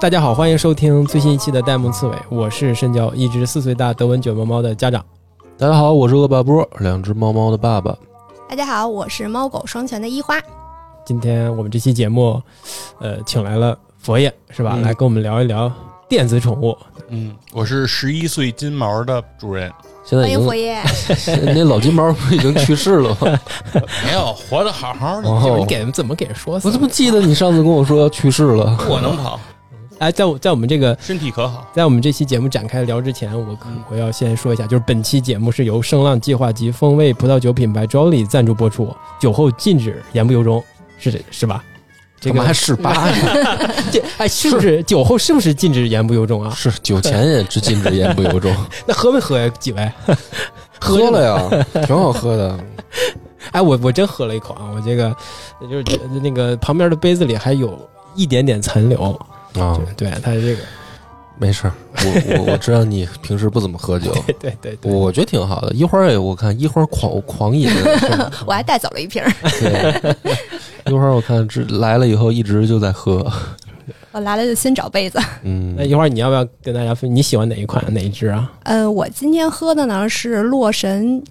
大家好，欢迎收听最新一期的弹幕刺猬，我是深交一只四岁大德文卷毛猫的家长。大家好，我是恶霸波，两只猫猫的爸爸。大家好，我是猫狗双全的一花。今天我们这期节目，呃，请来了佛爷，是吧？嗯来跟我们聊一聊电子宠物。嗯，我是十一岁金毛的主人，现在已经欢迎。那老金毛不是已经去世了吗？没有活得好好的，哦你给人怎么给人说死？我怎么记得你上次跟我说要去世了？我能跑，哎，在我在我们这个身体可好？在我们这期节目展开聊之前，我可我要先说一下，就是本期节目是由声浪计划及风味葡萄酒品牌 Jolly 赞助播出，酒后禁止言不由衷，是这是吧？这个还十八呀？这哎，是不是酒后是不是禁止言不由衷啊？是酒前也只禁止言不由衷，那喝没喝呀？几位？喝了呀，挺好喝的。哎，我我真喝了一口啊！我这个就是那个旁边的杯子里还有一点点残留，啊，对它这个，没事儿，我我我知道你平时不怎么喝酒，对对对对，我觉得挺好的。一会儿也我看一会儿狂狂饮，我还带走了一瓶，对，一会儿我看这来了以后一直就在喝，我来了就先找杯子。嗯那，一会儿你要不要跟大家分？你喜欢哪一款哪一支啊？呃，我今天喝的呢是洛神，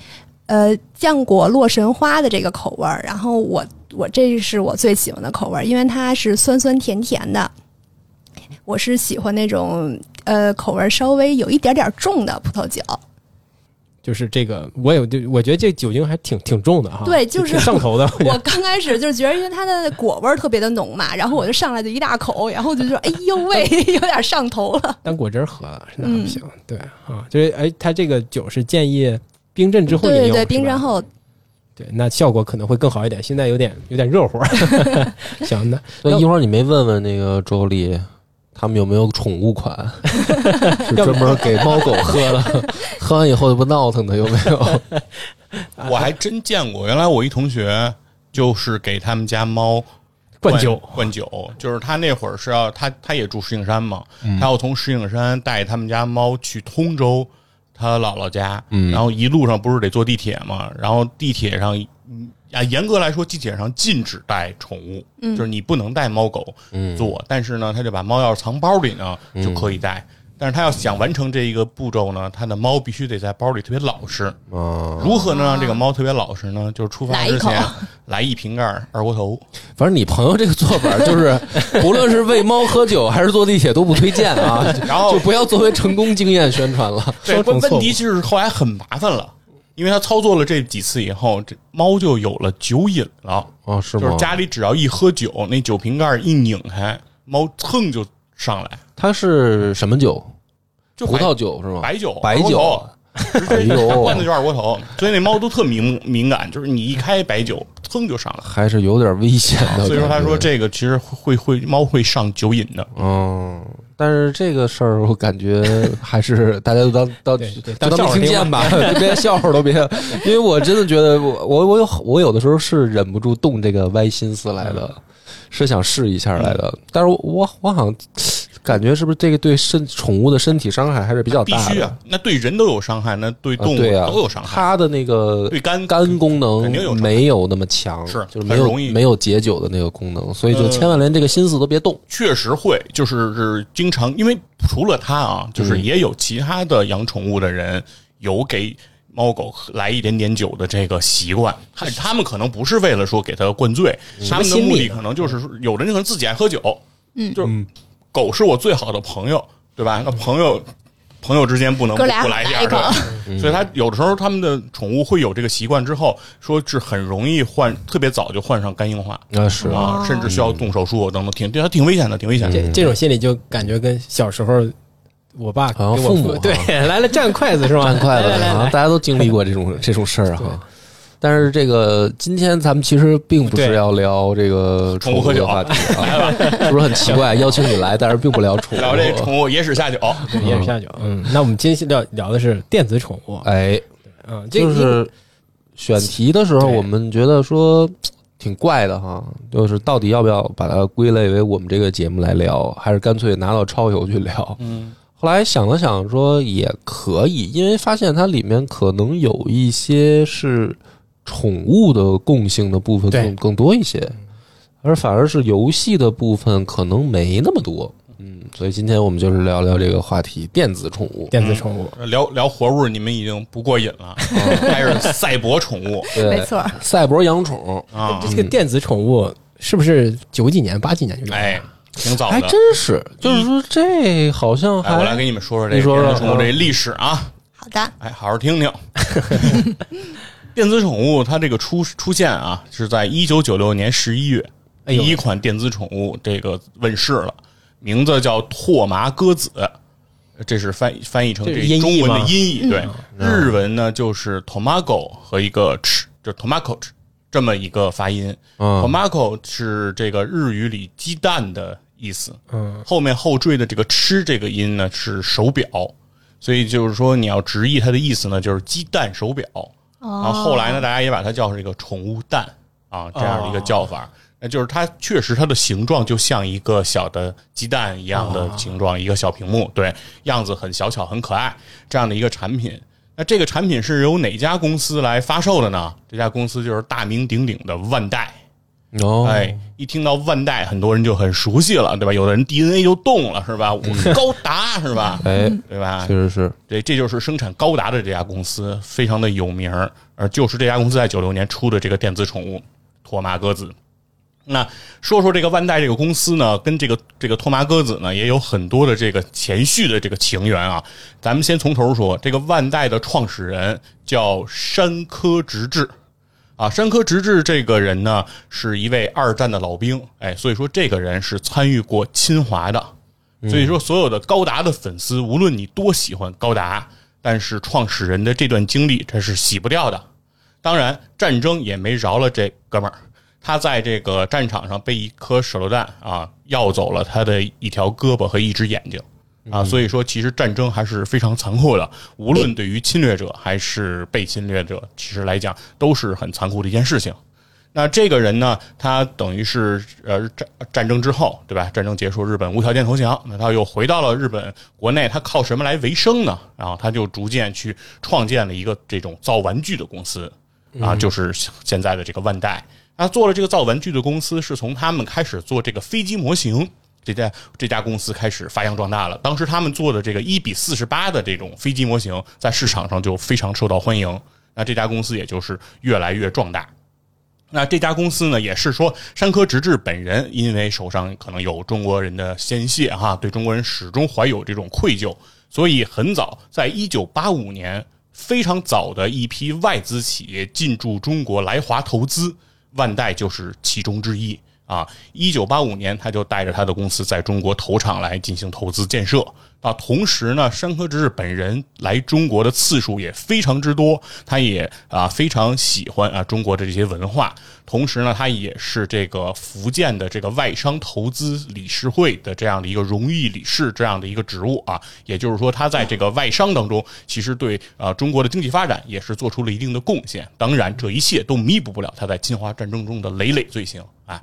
呃，浆果洛神花的这个口味儿。然后我我这是我最喜欢的口味儿，因为它是酸酸甜甜的。我是喜欢那种呃口味儿稍微有一点点重的葡萄酒。就是这个，我有就我觉得这酒精还挺挺重的哈，对就是上头的。我刚开始就是觉得，因为它的果味儿特别的浓嘛，然后我就上来就一大口，然后我就说，哎呦喂，有点上头了。当果汁喝了，那嗯不行。对啊，就是哎，它这个酒是建议冰镇之后饮用，对对对，冰镇后对，那效果可能会更好一点。现在有点有点热乎。行的，那一会儿你没问问那个周丽，他们有没有宠物款，是专门给猫狗喝的，喝完以后就不闹腾的有没有？我还真见过，原来我一同学就是给他们家猫灌酒。灌酒，就是他那会儿是要他他也住石景山嘛，嗯。他要从石景山带他们家猫去通州他姥姥家，嗯。然后一路上不是得坐地铁嘛，然后地铁上。嗯啊，严格来说，地铁上禁止带宠物，嗯就是你不能带猫狗嗯，做，但是呢，他就把猫要是藏包里呢，就可以带。但是他要想完成这一个步骤呢，他的猫必须得在包里特别老实。啊，如何能让这个猫特别老实呢？就是出发之前来一瓶盖二锅头。反正你朋友这个做法就是，无论是喂猫喝酒还是坐地铁都不推荐啊，然后就不要作为成功经验宣传了。对，问题就是后来很麻烦了，因为他操作了这几次以后，这猫就有了酒瘾了。啊，是吗？就是家里只要一喝酒，那酒瓶盖一拧开，猫蹭就上来，它是什么酒？就葡萄酒是吗？白酒，白酒。哎直接呦灌的就是二锅头，所以那猫都特敏敏感，就是你一开白酒，噌就上来。还是有点危险的。所以说，他说这个其实会会猫会上酒瘾的。嗯，但是这个事儿我感觉还是大家都当当就当听听见吧，别笑话都别，因为我真的觉得我我我有我有的时候是忍不住动这个歪心思来的，是想试一下来的，但是我我我好像感觉是不是这个对身宠物的身体伤害还是比较必大的？须啊，那对人都有伤害，那对动物都有伤害。它的那个对肝肝功能肯定有没有那么强，是就是没有很容易没有解酒的那个功能，所以就呃千万连这个心思都别动。确实会，就是是经常，因为除了它啊，就是嗯也有其他的养宠物的人有给猫狗来一点点酒的这个习惯。他他们可能不是为了说给它灌醉，他们的目的可能就是说，有的人可能自己爱喝酒，嗯就是狗是我最好的朋友，对吧？那朋友。朋友之间不能不不来一下，来一口所以他有的时候他们的宠物会有这个习惯，之后说是很容易患，特别早就患上肝硬化啊，是啊，甚至需要动手术等等，挺对它挺危险的，挺危险的。这这种心理就感觉跟小时候我爸父母对来了蘸筷子是吧？占筷子啊，来来来来大家都经历过这种这种事儿哈。但是这个今天咱们其实并不是要聊这个宠物的话题啊，是不是很奇怪？邀请你来，但是并不聊宠物。聊这宠物野史下酒，对也是下酒。嗯，那我们今天聊聊的是电子宠物。哎，嗯，就是选题的时候，我们觉得说挺怪的哈，就是到底要不要把它归类为我们这个节目来聊，还是干脆拿到超游去聊？嗯，后来想了想，说也可以，因为发现它里面可能有一些是宠物的共性的部分更更多一些。而反而是游戏的部分可能没那么多。嗯，所以今天我们就是聊聊这个话题，电子宠物。电子宠物，聊聊活物，你们已经不过瘾了，开始赛博宠物。对。没错，赛博养宠，啊，这个电子宠物是不是九几年、八几年就有了？哎，挺早的。还真是，就是说这好像哎，我来还给你们说说这个你说说。电子宠物这历史啊。好的，哎，好好听听。电子宠物它这个出出现啊，是在一九九六年十一月，第一款电子宠物这个问世了，名字叫拓麻鸽子，这是翻翻译成这中文的吗音译。对，日文呢就是 tomago 和一个 ch，就 tomaco 这么一个发音。嗯 tomaco 是这个日语里鸡蛋的意思，嗯，后面后缀的这个“吃”这个音呢是手表，所以就是说你要直译它的意思呢，就是鸡蛋手表。然后后来呢，大家也把它叫这个宠物蛋啊，这样的一个叫法。那就是它确实它的形状就像一个小的鸡蛋一样的形状，一个小屏幕，对，样子很小巧很可爱，这样的一个产品。那这个产品是由哪家公司来发售的呢？这家公司就是大名鼎鼎的万代。哦，哎，一听到万代，很多人就很熟悉了，对吧？有的人 DNA 就动了，是吧？我高达是吧？哎，对吧确？实是，对，这就是生产高达的这家公司，非常的有名儿，而就是这家公司在九六年出的这个电子宠物托马鸽子。那说说这个万代这个公司呢，跟这个这个托马鸽子呢，也有很多的这个前续的这个情缘啊。咱们先从头说，这个万代的创始人叫山科直治。啊，山科直治这个人呢，是一位二战的老兵，哎，所以说这个人是参与过侵华的，所以说所有的高达的粉丝，无论你多喜欢高达，但是创始人的这段经历，这是洗不掉的。当然，战争也没饶了这哥们儿，他在这个战场上被一颗手榴弹啊要走了他的一条胳膊和一只眼睛啊，所以说其实战争还是非常残酷的，无论对于侵略者还是被侵略者，其实来讲都是很残酷的一件事情。那这个人呢，他等于是呃战战争之后，对吧？战争结束，日本无条件投降，那他又回到了日本国内，他靠什么来维生呢？然后他就逐渐去创建了一个这种造玩具的公司，啊，就是现在的这个万代。他做了这个造玩具的公司，是从他们开始做这个飞机模型。这家这家公司开始发扬壮大了。当时他们做的这个一比四十八的这种飞机模型，在市场上就非常受到欢迎。那这家公司也就是越来越壮大。那这家公司呢，也是说山科直治本人，因为手上可能有中国人的鲜血哈，对中国人始终怀有这种愧疚，所以很早，在一九八五年，非常早的一批外资企业进驻中国来华投资，万代就是其中之一啊。一九八五年，他就带着他的公司在中国投厂来进行投资建设。啊，同时呢，山科直日本人来中国的次数也非常之多，他也啊非常喜欢啊中国的这些文化。同时呢，他也是这个福建的这个外商投资理事会的这样的一个荣誉理事这样的一个职务啊。也就是说，他在这个外商当中，其实对啊中国的经济发展也是做出了一定的贡献。当然，这一切都弥补不了他在侵华战争中的累累罪行啊。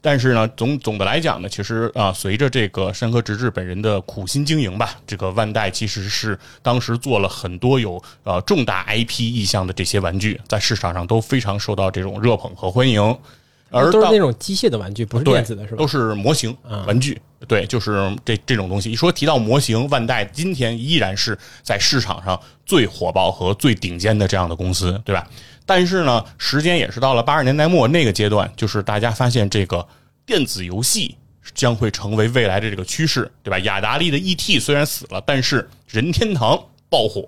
但是呢，总总的来讲呢，其实啊，随着这个山科直治本人的苦心经营吧，这个万代其实是当时做了很多有呃重大 IP 意向的这些玩具，在市场上都非常受到这种热捧和欢迎。而都是那种机械的玩具，不是电子的，是吧都？是模型玩具，对，就是这这种东西。一说提到模型，万代今天依然是在市场上最火爆和最顶尖的这样的公司，对吧？但是呢，时间也是到了八十年代末那个阶段，就是大家发现这个电子游戏将会成为未来的这个趋势，对吧？雅达利的 ET 虽然死了，但是任天堂爆火。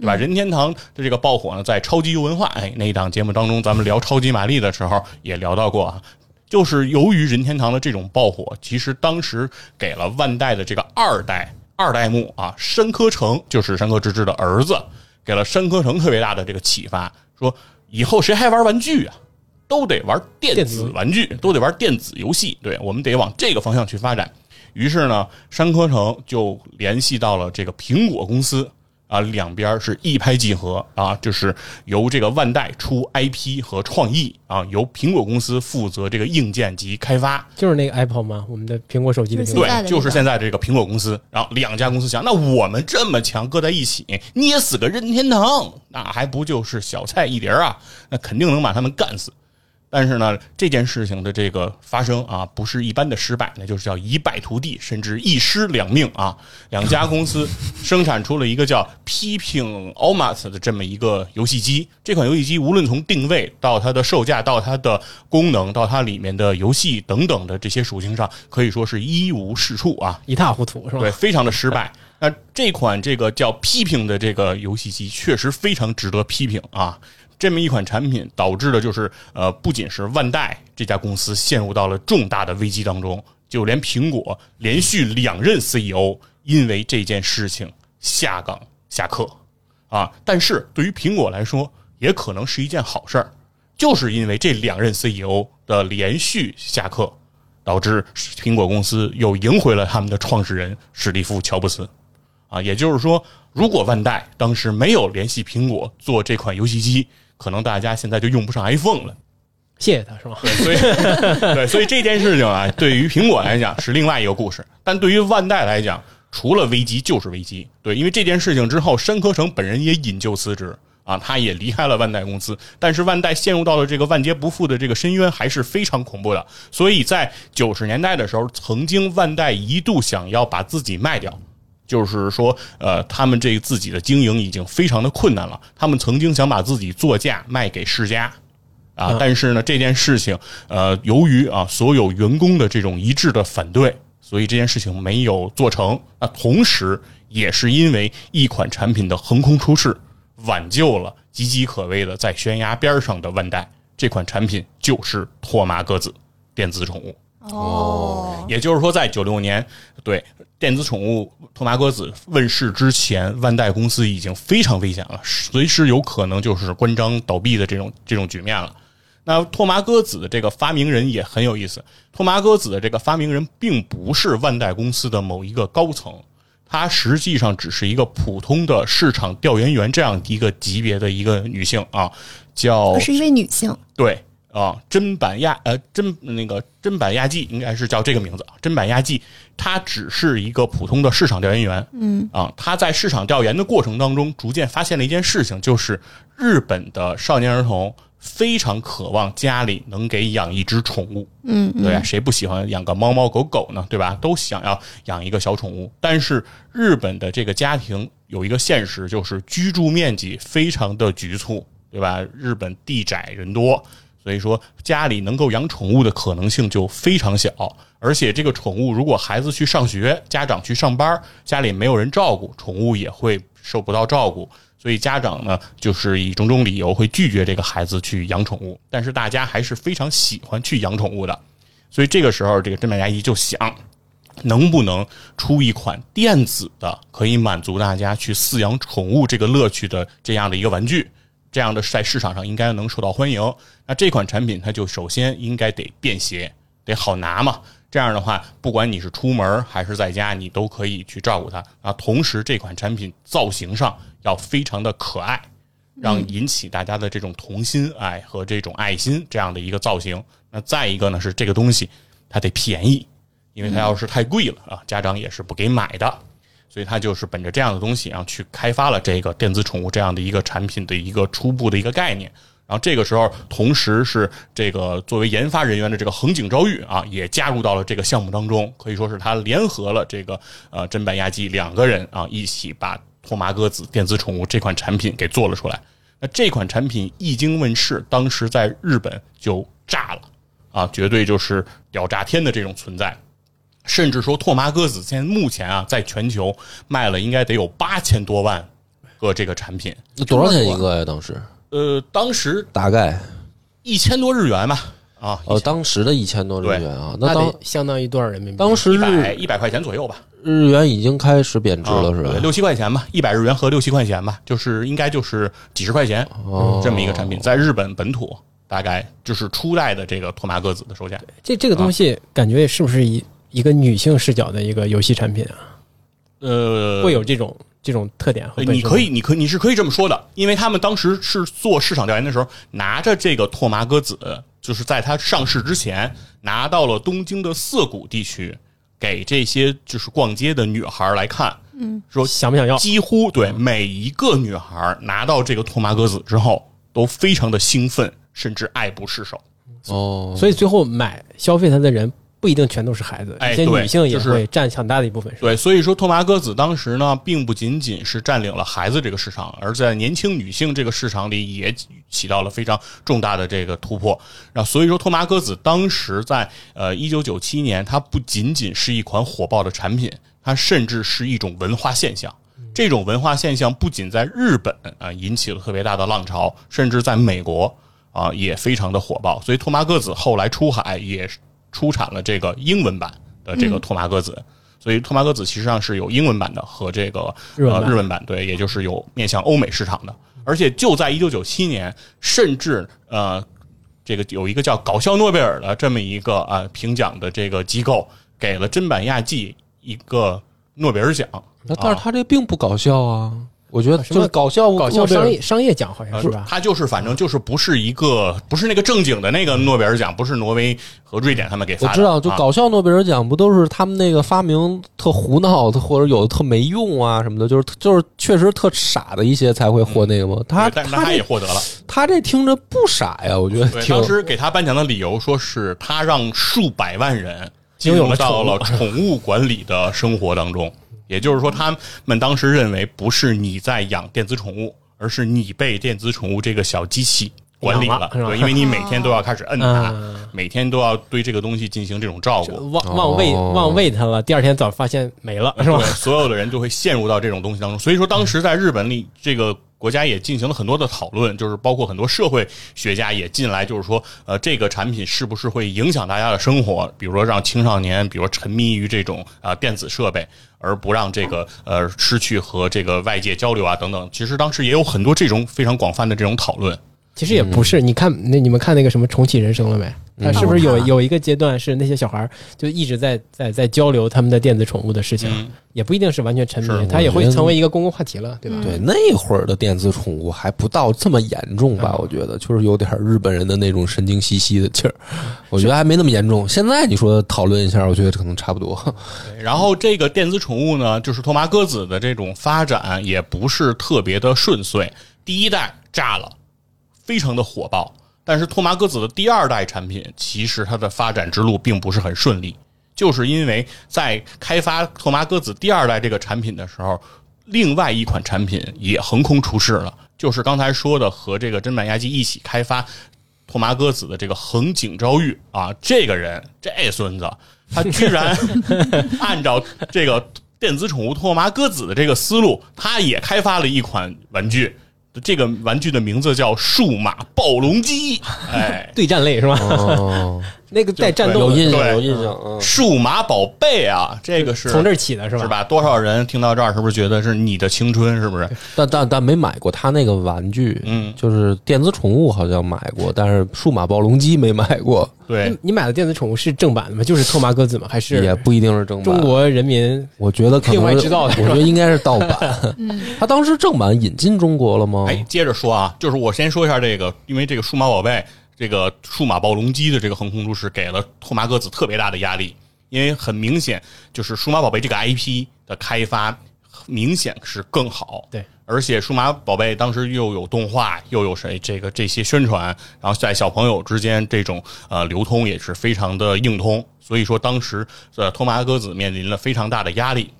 对吧？任天堂的这个爆火呢，在超级游文化哎那一档节目当中，咱们聊超级玛丽的时候也聊到过啊。就是由于任天堂的这种爆火，其实当时给了万代的这个二代二代目啊，山科成就是山科直治的儿子，给了山科成特别大的这个启发，说以后谁还玩玩具啊？都得玩电子玩具，都得玩电子游戏。对我们得往这个方向去发展。于是呢，山科城就联系到了这个苹果公司。啊，两边是一拍即合啊，就是由这个万代出 IP 和创意啊，由苹果公司负责这个硬件及开发。就是那个 Apple 吗？我们的苹果手机的对，就是现在这个苹果公司，然后两家公司想，那我们这么强，搁在一起捏死个任天堂，那还不就是小菜一碟啊？那肯定能把他们干死。但是呢，这件事情的这个发生啊，不是一般的失败，那就是叫一败涂地，甚至一尸两命啊。两家公司生产出了一个叫 Peeping Almat 的这么一个游戏机。这款游戏机无论从定位到它的售价，到它的功能，到它里面的游戏等等的这些属性上，可以说是一无是处啊。一塌糊涂是吧？对，非常的失败。那这款这个叫批评的这个游戏机，确实非常值得批评啊。这么一款产品导致的就是，呃，不仅是万代这家公司陷入到了重大的危机当中，就连苹果连续两任 CEO 因为这件事情下岗下课啊。但是对于苹果来说，也可能是一件好事儿，就是因为这两任 CEO 的连续下课，导致苹果公司又赢回了他们的创始人史蒂夫·乔布斯啊。也就是说，如果万代当时没有联系苹果做这款游戏机，可能大家现在就用不上 iPhone 了，谢谢他是吗？对，所以 对，所以这件事情啊，对于苹果来讲是另外一个故事，但对于万代来讲，除了危机就是危机。对，因为这件事情之后，山科成本人也引咎辞职啊，他也离开了万代公司。但是万代陷入到了这个万劫不复的这个深渊，还是非常恐怖的。所以在九十年代的时候，曾经万代一度想要把自己卖掉。就是说，呃，他们这自己的经营已经非常的困难了。他们曾经想把自己作价卖给世家，啊，但是呢，这件事情，呃，由于啊所有员工的这种一致的反对，所以这件事情没有做成。那同时，也是因为一款产品的横空出世，挽救了岌岌可危的在悬崖边上的万代。这款产品就是托马鸽子电子宠物。哦，也就是说，在九六年，对。电子宠物托马鸽子问世之前，万代公司已经非常危险了，随时有可能就是关张倒闭的这种这种局面了。那托马鸽子的这个发明人也很有意思，托马鸽子的这个发明人并不是万代公司的某一个高层，他实际上只是一个普通的市场调研员这样一个级别的一个女性啊，叫是一位女性，对。啊，真板亚呃，真那个真板亚纪应该是叫这个名字啊。真板亚纪，他只是一个普通的市场调研员。嗯啊，他在市场调研的过程当中，逐渐发现了一件事情，就是日本的少年儿童非常渴望家里能给养一只宠物。嗯，对啊，谁不喜欢养个猫猫狗狗呢？对吧？都想要养一个小宠物。但是日本的这个家庭有一个现实，就是居住面积非常的局促，对吧？日本地窄人多。所以说，家里能够养宠物的可能性就非常小，而且这个宠物如果孩子去上学，家长去上班，家里没有人照顾，宠物也会受不到照顾。所以家长呢，就是以种种理由会拒绝这个孩子去养宠物。但是大家还是非常喜欢去养宠物的。所以这个时候，这个真买牙医就想，能不能出一款电子的，可以满足大家去饲养宠物这个乐趣的这样的一个玩具。这样的在市场上应该能受到欢迎。那这款产品它就首先应该得便携，得好拿嘛。这样的话，不管你是出门还是在家，你都可以去照顾它啊。同时，这款产品造型上要非常的可爱，让引起大家的这种童心爱和这种爱心这样的一个造型。那再一个呢，是这个东西它得便宜，因为它要是太贵了啊，家长也是不给买的。所以他就是本着这样的东西，然后去开发了这个电子宠物这样的一个产品的一个初步的一个概念。然后这个时候，同时是这个作为研发人员的这个横井昭裕啊，也加入到了这个项目当中。可以说是他联合了这个呃真白亚纪两个人啊，一起把托马鸽子电子宠物这款产品给做了出来。那这款产品一经问世，当时在日本就炸了啊，绝对就是屌炸天的这种存在。甚至说，拓麻鸽子现在目前啊，在全球卖了应该得有八千多万个这个产品。那多少钱一个呀？当时？呃，当时大概一千多日元吧。啊，哦，当时的一千多日元啊，那当相当于多少人民币？当时一百一百块钱左右吧。日元已经开始贬值了，是吧？六七块钱吧，一百日元和六七块钱吧，就是应该就是几十块钱这么一个产品，在日本本土大概就是初代的这个拓麻鸽子的售价。这这个东西感觉是不是一？一个女性视角的一个游戏产品啊，呃，会有这种这种特点。你可以，你可你是可以这么说的，因为他们当时是做市场调研的时候，拿着这个拓麻鸽子，就是在它上市之前，拿到了东京的涩谷地区，给这些就是逛街的女孩来看，嗯，说想不想要？几乎对每一个女孩拿到这个拓麻鸽子之后，都非常的兴奋，甚至爱不释手。哦，所以最后买消费它的人不一定全都是孩子，一些哎女性也是会占很大的一部分。是对，所以说托马戈子当时呢，并不仅仅是占领了孩子这个市场，而在年轻女性这个市场里也起到了非常重大的这个突破。然后，所以说托马戈子当时在呃一九九七年，它不仅仅是一款火爆的产品，它甚至是一种文化现象。这种文化现象不仅在日本啊、引起了特别大的浪潮，甚至在美国啊、也非常的火爆。所以托马鸽子后来出海也出产了这个英文版的这个托马歌子。所以托马歌子其实上是有英文版的和这个日呃日文版，对，也就是有面向欧美市场的。而且就在一九九七年，甚至呃，这个有一个叫“搞笑诺贝尔”的这么一个啊、评奖的这个机构，给了真版亚纪一个诺贝尔奖。那但是他这并不搞笑啊，我觉得就是搞笑搞笑商业商业奖好像是吧？他就是反正就是不是一个不是那个正经的那个诺贝尔奖，不是挪威和瑞典他们给发的。我知道，就啊搞笑诺贝尔奖不都是他们那个发明特胡闹的，或者有的特没用啊什么的，就是就是确实特傻的一些才会获那个吗？他但他也获得了。他这听着不傻呀，我觉得当时给他颁奖的理由说是他让数百万人进入到了宠宠物管理的生活当中。也就是说，他们当时认为不是你在养电子宠物，而是你被电子宠物这个小机器管理了了。对，因为你每天都要开始摁它嗯，每天都要对这个东西进行这种照顾。忘忘喂哦忘喂它了，第二天早发现没了，是吧对，？所有的人就会陷入到这种东西当中。所以说，当时在日本里，这个国家也进行了很多的讨论，就是包括很多社会学家也进来，就是说，呃，这个产品是不是会影响大家的生活？比如说，让青少年，比如说沉迷于这种啊、电子设备，而不让这个呃失去和这个外界交流啊等等。其实当时也有很多这种非常广泛的这种讨论。其实也不是，你看那你们看那个什么重启人生了没？他是不是有有一个阶段是那些小孩儿就一直在在在交流他们的电子宠物的事情，嗯也不一定是完全沉迷，他也会成为一个公共话题了，对吧？对那会儿的电子宠物还不到这么严重吧？我觉得就是有点日本人的那种神经兮兮的劲儿，我觉得还没那么严重。现在你说讨论一下，我觉得可能差不多。然后这个电子宠物呢，就是托马鸽子的这种发展也不是特别的顺遂。第一代炸了，非常的火爆，但是托马鸽子的第二代产品，其实它的发展之路并不是很顺利，就是因为在开发托马鸽子第二代这个产品的时候，另外一款产品也横空出世了，就是刚才说的和这个真板压机一起开发托马鸽子的这个横井昭裕啊，这个人这孙子，他居然 按照这个电子宠物托马鸽子的这个思路，他也开发了一款玩具。这个玩具的名字叫数码暴龙机，哎，对战类是吧？哦，那个带战斗有印象，有印象。嗯，数码宝贝啊，这个是从这儿起的是吧？是吧？多少人听到这儿，是不是觉得是你的青春？是不是？但但但没买过他那个玩具，嗯就是电子宠物好像买过，但是数码暴龙机没买过，对你，买的电子宠物是正版的吗？就是托马鸽子吗？还是也不一定是正版。中国人民我觉得可能是另外制造的我觉得应该是盗版。他当时正版引进中国了吗？哎，接着说啊，就是我先说一下这个，因为这个数码宝贝、这个数码暴龙机的这个横空出世，给了托马鸽子特别大的压力，因为很明显就是数码宝贝这个 IP 的开发明显是更好。对，而且数码宝贝当时又有动画，又有谁这个这些宣传，然后在小朋友之间这种呃流通也是非常的硬通，所以说当时呃托马鸽子面临了非常大的压力。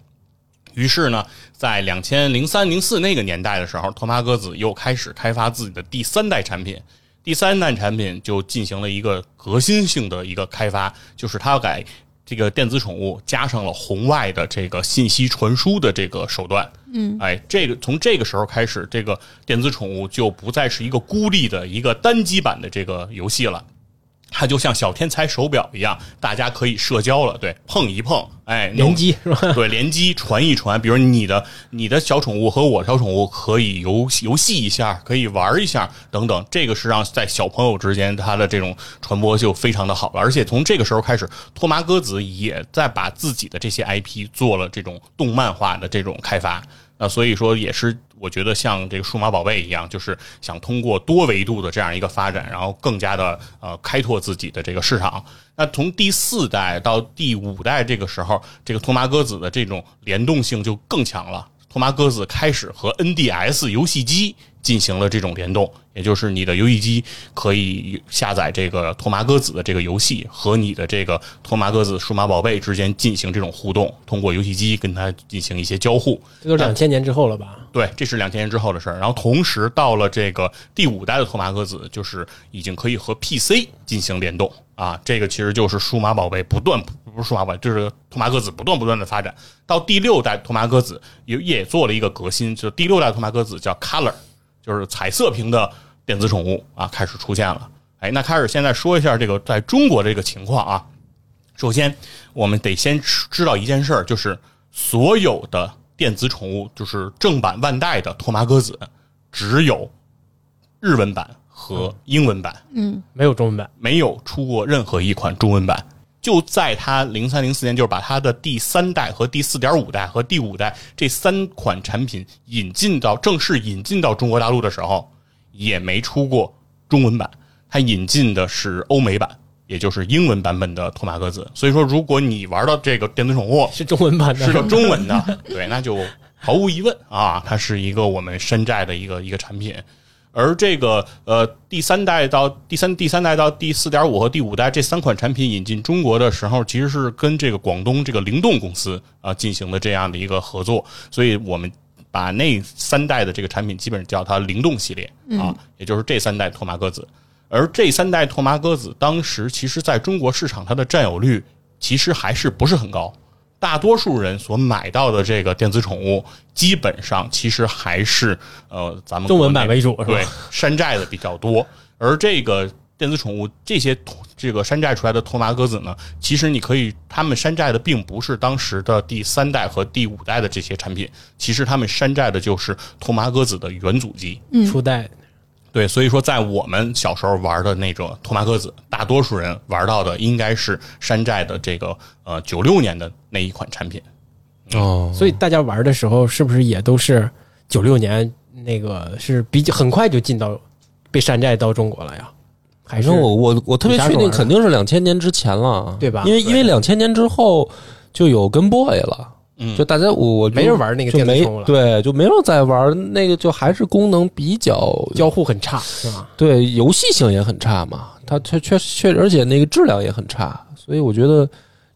于是呢，在两千零三零四那个年代的时候，托马鸽子又开始开发自己的第三代产品。第三代产品就进行了一个革新性的一个开发，就是它改这个电子宠物加上了红外的这个信息传输的这个手段。嗯，哎，这个从这个时候开始，这个电子宠物就不再是一个孤立的一个单机版的这个游戏了。它就像小天才手表一样，大家可以社交了，对，碰一碰，哎，联机是吧？对，联机传一传，比如你的你的小宠物和我小宠物可以游游戏一下，可以玩一下等等，这个是让在小朋友之间它的这种传播就非常的好了。而且从这个时候开始，托马鸽子也在把自己的这些 IP 做了这种动漫化的这种开发。那所以说也是，我觉得像这个数码宝贝一样，就是想通过多维度的这样一个发展，然后更加的呃开拓自己的这个市场。那从第四代到第五代这个时候，这个托马鸽子的这种联动性就更强了。托马鸽子开始和 NDS 游戏机进行了这种联动，也就是你的游戏机可以下载这个托马鸽子的这个游戏，和你的这个托马鸽子数码宝贝之间进行这种互动，通过游戏机跟它进行一些交互。这都两千年之后了吧？对，这是两千年之后的事儿。然后同时到了这个第五代的托马鸽子，就是已经可以和 PC 进行联动啊。这个其实就是数码宝贝不断不是数码宝，就是托马鸽子不断不断的发展。到第六代托马鸽子也也做了一个革新，就第六代托马鸽子叫 Color，就是彩色屏的电子宠物啊开始出现了。哎，那开始现在说一下这个在中国这个情况啊。首先，我们得先知道一件事儿，就是所有的电子宠物，就是正版万代的托马鸽子，只有日文版和英文版，嗯没有中文版，没有出过任何一款中文版。就在它零三零四年，就是把它的第三代和第四点五代和第五代这三款产品引进到正式引进到中国大陆的时候，也没出过中文版，它引进的是欧美版，也就是英文版本的托马鸽子。所以说，如果你玩到这个电子宠物是中文版的，是个中文的，对，那就毫无疑问啊，它是一个我们山寨的一个一个产品。而这个呃第三代到第三第三代到第四点五和第五代这三款产品引进中国的时候，其实是跟这个广东这个灵动公司啊进行的这样的一个合作，所以我们把那三代的这个产品基本上叫它灵动系列啊，也就是这三代拓麻鸽子。而这三代拓麻鸽子当时其实在中国市场它的占有率其实还是不是很高。大多数人所买到的这个电子宠物，基本上其实还是呃咱们中文版为主是吧对，山寨的比较多。而这个电子宠物这些这个山寨出来的托马鸽子呢，其实你可以，他们山寨的并不是当时的第三代和第五代的这些产品，其实他们山寨的就是托马鸽子的元祖机。初代对，所以说在我们小时候玩的那个托马鸽子，大多数人玩到的应该是山寨的这个呃九六年的那一款产品。哦，所以大家玩的时候是不是也都是九六年那个是比较很快就进到被山寨到中国了呀？还是反正我我我特别确定，肯定是两千年之前了，对吧？因为因为两千年之后就有跟 boy 了，嗯。就大家我我没人玩那个就没电子宠物了。对，就没有再玩那个，就还是功能比较交互很差是吧？对，游戏性也很差嘛，它确确确，而且那个质量也很差，所以我觉得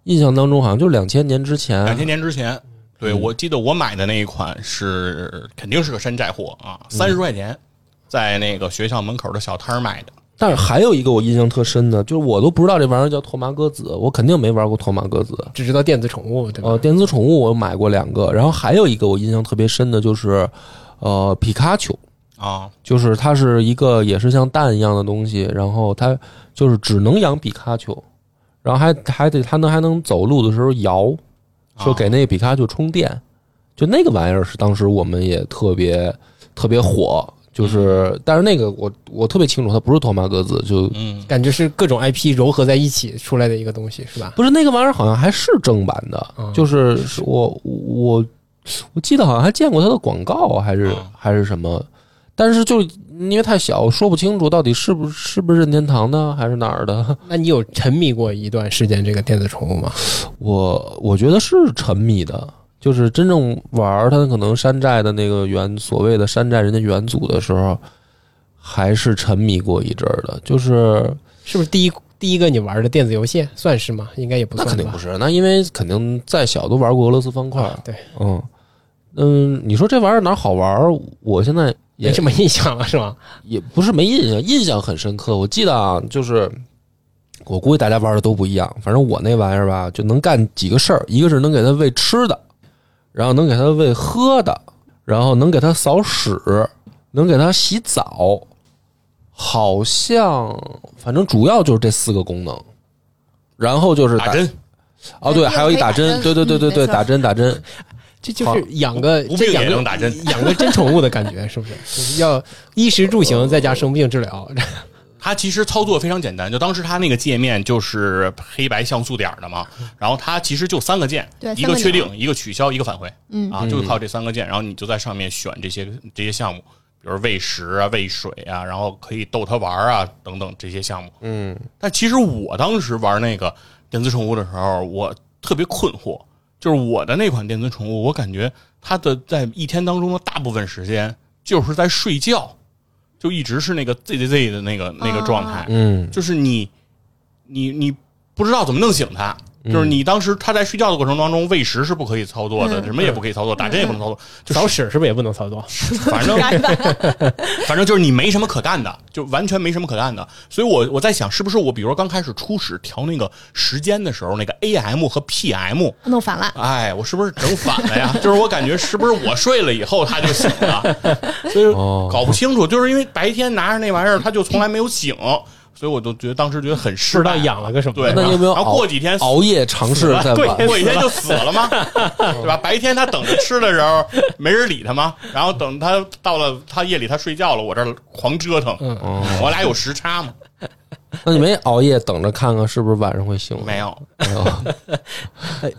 印象当中好像就是两千年之前，两千年之前，对嗯。我记得我买的那一款是肯定是个山寨货啊，三十块钱，在那个学校门口的小摊儿买的。但是还有一个我印象特深的，就是我都不知道这玩意儿叫拓麻鸽子，我肯定没玩过拓麻鸽子。只知道电子宠物对吧？呃，电子宠物我买过两个，然后还有一个我印象特别深的就是，呃，皮卡丘，啊，就是它是一个也是像蛋一样的东西，然后它就是只能养皮卡丘，然后还还得它能还能走路的时候摇，就给那个皮卡丘充电，就那个玩意儿是当时我们也特别特别火，就是但是那个我我特别清楚，它不是托马格子，就嗯，感觉是各种 IP 糅合在一起出来的一个东西是吧？不是那个玩意儿，好像还是正版的，嗯就是是我我我记得好像还见过它的广告，还是、嗯还是什么，但是就因为太小，说不清楚到底是不是不是任天堂的还是哪儿的。那你有沉迷过一段时间这个电子宠物吗？我我觉得是沉迷的，就是真正玩儿它可能山寨的那个元所谓的山寨人家元祖的时候，还是沉迷过一阵儿的，就是是不是第一第一个你玩的电子游戏算是吗？应该也不算那，肯定不是，那因为肯定再小都玩过俄罗斯方块。啊对，嗯嗯，你说这玩意儿哪好玩？我现在也没什么印象了是吗？也不是没印象，印象很深刻。我记得啊，就是我估计大家玩的都不一样，反正我那玩意儿吧，就能干几个事儿，一个是能给它喂吃的，然后能给它喂喝的，然后能给它扫屎，能给它洗澡，好像反正主要就是这四个功能。然后就是打针，哦，对，还有一打针，对对对对对，嗯打针打针，这就是养个养个也能打针。养个真宠物的感觉，是不是？就是要衣食住行再加生病治疗，它其实操作非常简单，就当时它那个界面就是黑白像素点儿的嘛，然后它其实就三个键，对一个确定，一个取消，一个返回，嗯。啊，就靠这三个键，然后你就在上面选这些这些项目，比如喂食啊、喂水啊，然后可以逗它玩啊等等这些项目。嗯，但其实我当时玩那个电子宠物的时候，我特别困惑，就是我的那款电子宠物，我感觉它的在一天当中的大部分时间就是在睡觉，就一直是那个 Z Z Z 的那个那个状态，嗯，就是你你你不知道怎么弄醒它。就是你当时他在睡觉的过程当中，喂食是不可以操作的，嗯什么也不可以操作，打针也不能操作，就扫屎是不是也不能操作？反正？反正就是你没什么可干的，就完全没什么可干的。所以我我在想，是不是我比如说刚开始初始调那个时间的时候，那个 AM 和 PM，弄反了。哎，我是不是整反了呀？就是我感觉是不是我睡了以后他就醒了，所以哦搞不清楚。就是因为白天拿着那玩意儿，他就从来没有醒，所以我就觉得当时觉得很不失败。知道养了个什么。对，那你有没有然后熬过几天熬夜尝试再对，玩？过几天 就死了吗？对吧？白天他等着吃的时候，没人理他吗？然后等他到了他夜里他睡觉了，我这儿狂折腾，哦我俩有时差吗？那你没熬夜等着看看是不是晚上会醒？没有，没有。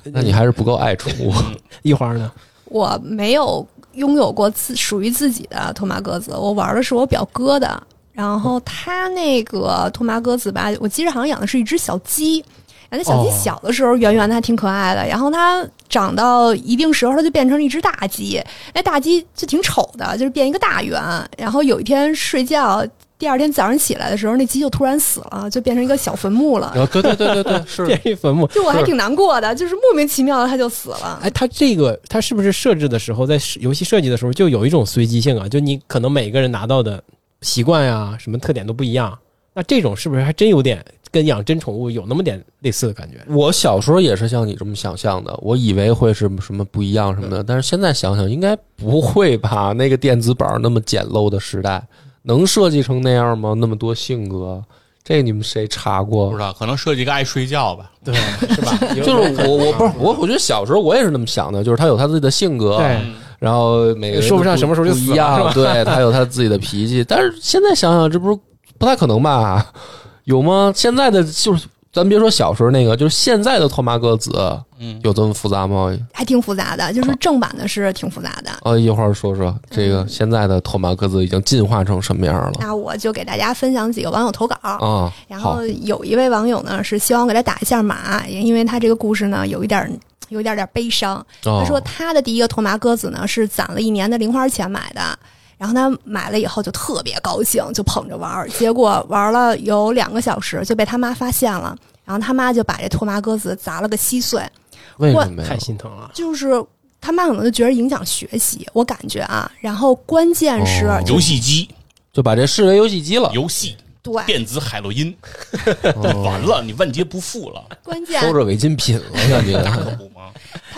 那你还是不够爱宠物。一花呢？我没有拥有过自属于自己的托马鸽子，我玩的是我表哥的。然后他那个托马鸽子吧，我记得好像养的是一只小鸡。然后那小鸡哦小的时候圆圆的还挺可爱的，然后它长到一定时候，它就变成了一只大鸡。那大鸡就挺丑的，就是变一个大圆。然后有一天睡觉，第二天早上起来的时候，那鸡就突然死了，就变成一个小坟墓了。对对对，是 变一坟墓。就我还挺难过的，就是莫名其妙的它就死了。哎，它这个它是不是设置的时候，在游戏设计的时候就有一种随机性啊？就你可能每个人拿到的习惯呀、什么特点都不一样。那这种是不是还真有点跟养真宠物有那么点类似的感觉？我小时候也是像你这么想象的，我以为会是什么不一样什么的，但是现在想想应该不会吧？那个电子版那么简陋的时代，能设计成那样吗？那么多性格，这你们谁查过不知？道，可能设计个爱睡觉吧。对，是吧？就是我，我不是我，我觉得小时候我也是那么想的，就是他有他自己的性格，对嗯然后每个人说不上什么时候就死了对他有他自己的脾气。但是现在想想，这不是不太可能吧？有吗？现在的就是咱别说小时候那个，就是现在的托马鸽子嗯，有这么复杂吗？还挺复杂的，就是正版的是挺复杂的。啊，一会儿说说这个现在的托马鸽子已经进化成什么样了那我就给大家分享几个网友投稿。啊？然后有一位网友呢是希望我给他打一下码，因为他这个故事呢有一点儿有一点点悲伤。哦他说他的第一个托马鸽子呢是攒了一年的零花钱买的，然后他买了以后就特别高兴，就捧着玩儿，结果玩了有两个小时就被他妈发现了，然后他妈就把这托马鸽子砸了个稀碎，为什么太？心疼了。就是。他妈可能就觉得影响学习，我感觉啊，然后关键是、哦游戏机、就把这视为游戏机了，游戏、对，电子海洛因，哦完了，你万劫不复了，关键收着违禁品了，感觉那可不吗？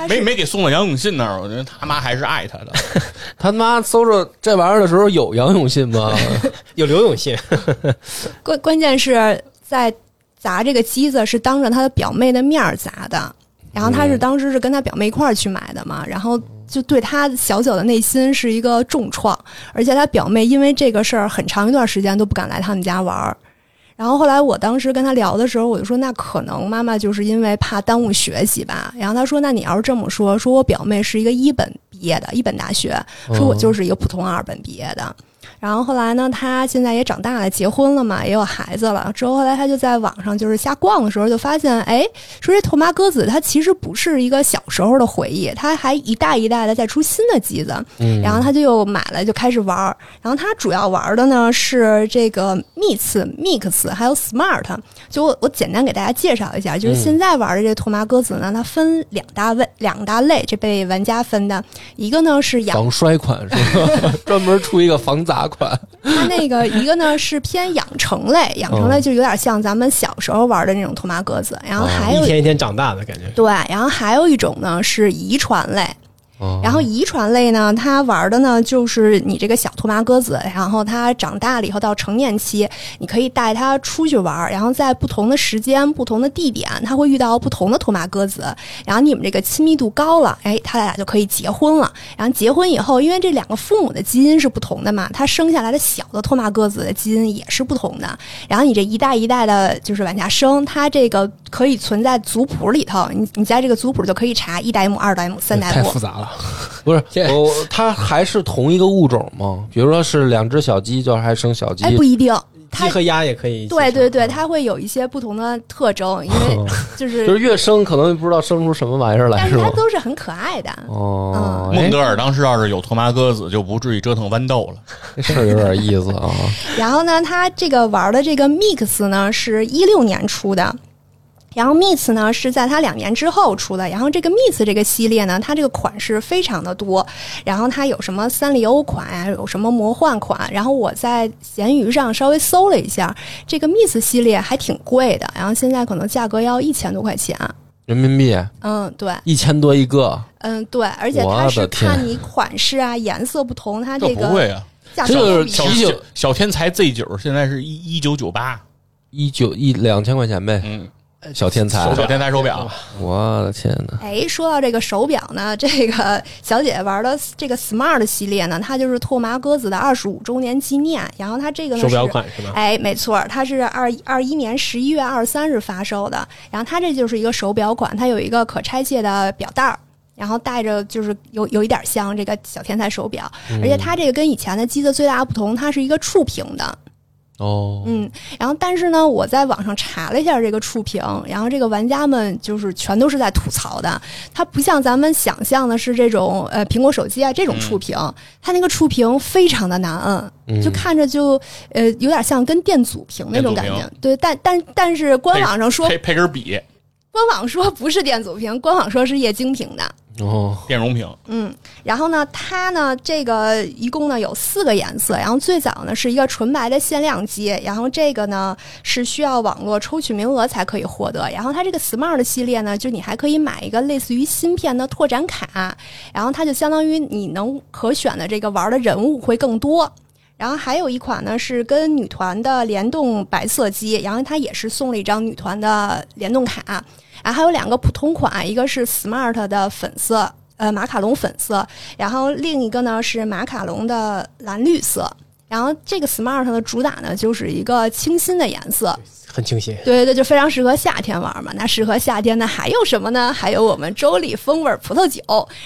没没给送到杨永信那儿，我觉得他妈还是爱他的。他妈搜着这玩意儿的时候有杨永信吗？有刘永信，关关键是在砸这个机子是当着他的表妹的面砸的，然后他是当时是跟他表妹一块儿去买的嘛，然后就对他小小的内心是一个重创，而且他表妹因为这个事儿很长一段时间都不敢来他们家玩儿。然后后来我当时跟他聊的时候，我就说那可能妈妈就是因为怕耽误学习吧。然后他说那你要是这么说，说我表妹是一个一本毕业的，一本大学，说我就是一个普通二本毕业的。然后后来呢，他现在也长大了，结婚了嘛，也有孩子了。之后后来他就在网上就是瞎逛的时候，就发现，哎，说这拓麻鸽子它其实不是一个小时候的回忆，它还一代一代的在出新的机子。嗯然后他就又买了，就开始玩儿。然后他主要玩的呢是这个 Mix、Mix 还有 Smart。就我我简单给大家介绍一下，就是嗯现在玩的这个托马鸽子呢，它分两大类，两大类，这被玩家分的，一个呢是养防摔款是吧？专门出一个防砸款。它那个一个呢是偏养成类，养成类就有点像咱们小时候玩的那种托马格子，然后还有一天一天长大的感觉。对，然后还有一种呢是遗传类。哦然后遗传类呢，它玩的呢就是你这个小托马鸽子，然后它长大了以后到成年期，你可以带它出去玩，然后在不同的时间、不同的地点，它会遇到不同的托马鸽子，然后你们这个亲密度高了，哎，它俩就可以结婚了。然后结婚以后，因为这两个父母的基因是不同的嘛，它生下来的小的托马鸽子的基因也是不同的。然后你这一代一代的，就是往下生，它这个可以存在族谱里头，你你在这个族谱就可以查一代目、二代目、三代目太复。杂了，不是我，它还是同一个物种吗？比如说是两只小鸡，就还生小鸡哎，不一定，它鸡和鸭也可以一起。对对对，它会有一些不同的特征，因为 就是，就是越生可能不知道生出什么玩意儿来，但是它？都是很可爱的。哦，孟哎德尔当时要是有托马鸽子，就不至于折腾豌豆了。这事儿有点意思啊。然后呢，它这个玩的这个 Mix 呢是一六年出的。然后 Miss 呢是在它两年之后出的，然后这个 Miss 这个系列呢，它这个款式非常的多，然后它有什么三丽鸥款啊，有什么魔幻款，然后我在闲鱼上稍微搜了一下，这个 Miss 系列还挺贵的，然后现在可能价格要一千多块钱，人民币？嗯，对，一千多一个，嗯对，而且它是看你款式啊、颜色不同，它这这个不会啊，价这个格不一样小啤酒小小天才 Z 九现在是一一九九八，一九一两千块钱呗，嗯，小天才小，天才手表，我的天哪！哎，说到这个手表呢，这个小姐姐玩的这个 Smart 系列呢，它就是拓麻鸽子的二十五周年纪念。然后它这个呢手表是款是吧？哎，没错，它是二二一年十一月二十三日发售的。然后它这就是一个手表款，它有一个可拆卸的表带儿。然后戴着就是有有一点像这个小天才手表，而且它这个跟以前的机子最大的不同，它是一个触屏的，哦，嗯，然后但是呢，我在网上查了一下这个触屏，然后这个玩家们就是全都是在吐槽的，它不像咱们想象的是这种呃苹果手机啊这种触屏，它那个触屏非常的难摁，嗯就看着就呃有点像跟电阻屏那种感。觉对，但但但是官网上说配配根笔，官网说不是电阻屏，官网说是液晶屏的。哦，电容屏，嗯，然后呢，它呢，这个一共呢有四个颜色，然后最早呢是一个纯白的限量机，然后这个呢是需要网络抽取名额才可以获得，然后它这个 Smart 系列呢，就你还可以买一个类似于芯片的拓展卡，然后它就相当于你能可选的这个玩的人物会更多。然后还有一款呢是跟女团的联动白色机，然后它也是送了一张女团的联动卡，然后还有两个普通款，一个是 Smart 的粉色，呃马卡龙粉色，然后另一个呢是马卡龙的蓝绿色。然后这个 Smart 的主打呢就是一个清新的颜色，很清新。对对对，就非常适合夏天玩嘛。那适合夏天的还有什么呢？还有我们周里风味葡萄酒。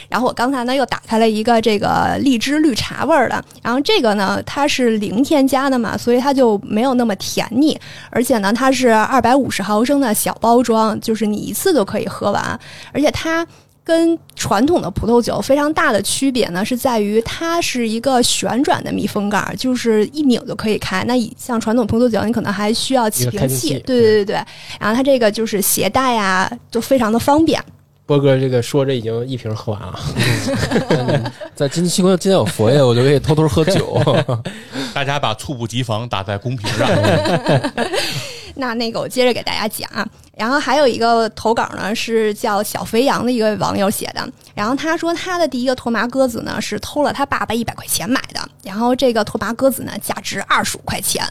然后我刚才呢又打开了一个这个荔枝绿茶味儿的，然后这个呢它是零添加的嘛，所以它就没有那么甜腻，而且呢它是二百五十毫升的小包装，就是你一次都可以喝完，而且它。跟传统的葡萄酒非常大的区别呢，是在于它是一个旋转的密封盖儿，就是一拧就可以开。那以像传统葡萄酒，你可能还需要起瓶器。对对对对。然后它这个就是携带啊，就非常的方便。波哥这个说着已经一瓶喝完了，在今今天今天有佛爷，我就可以偷偷喝酒。大家把猝不及防打在公屏上，那那个我接着给大家讲啊，然后还有一个投稿呢是叫小肥羊的一个网友写的，然后他说他的第一个拓麻鸽子呢是偷了他爸爸一百块钱买的，然后这个拓麻鸽子呢价值二十五块钱，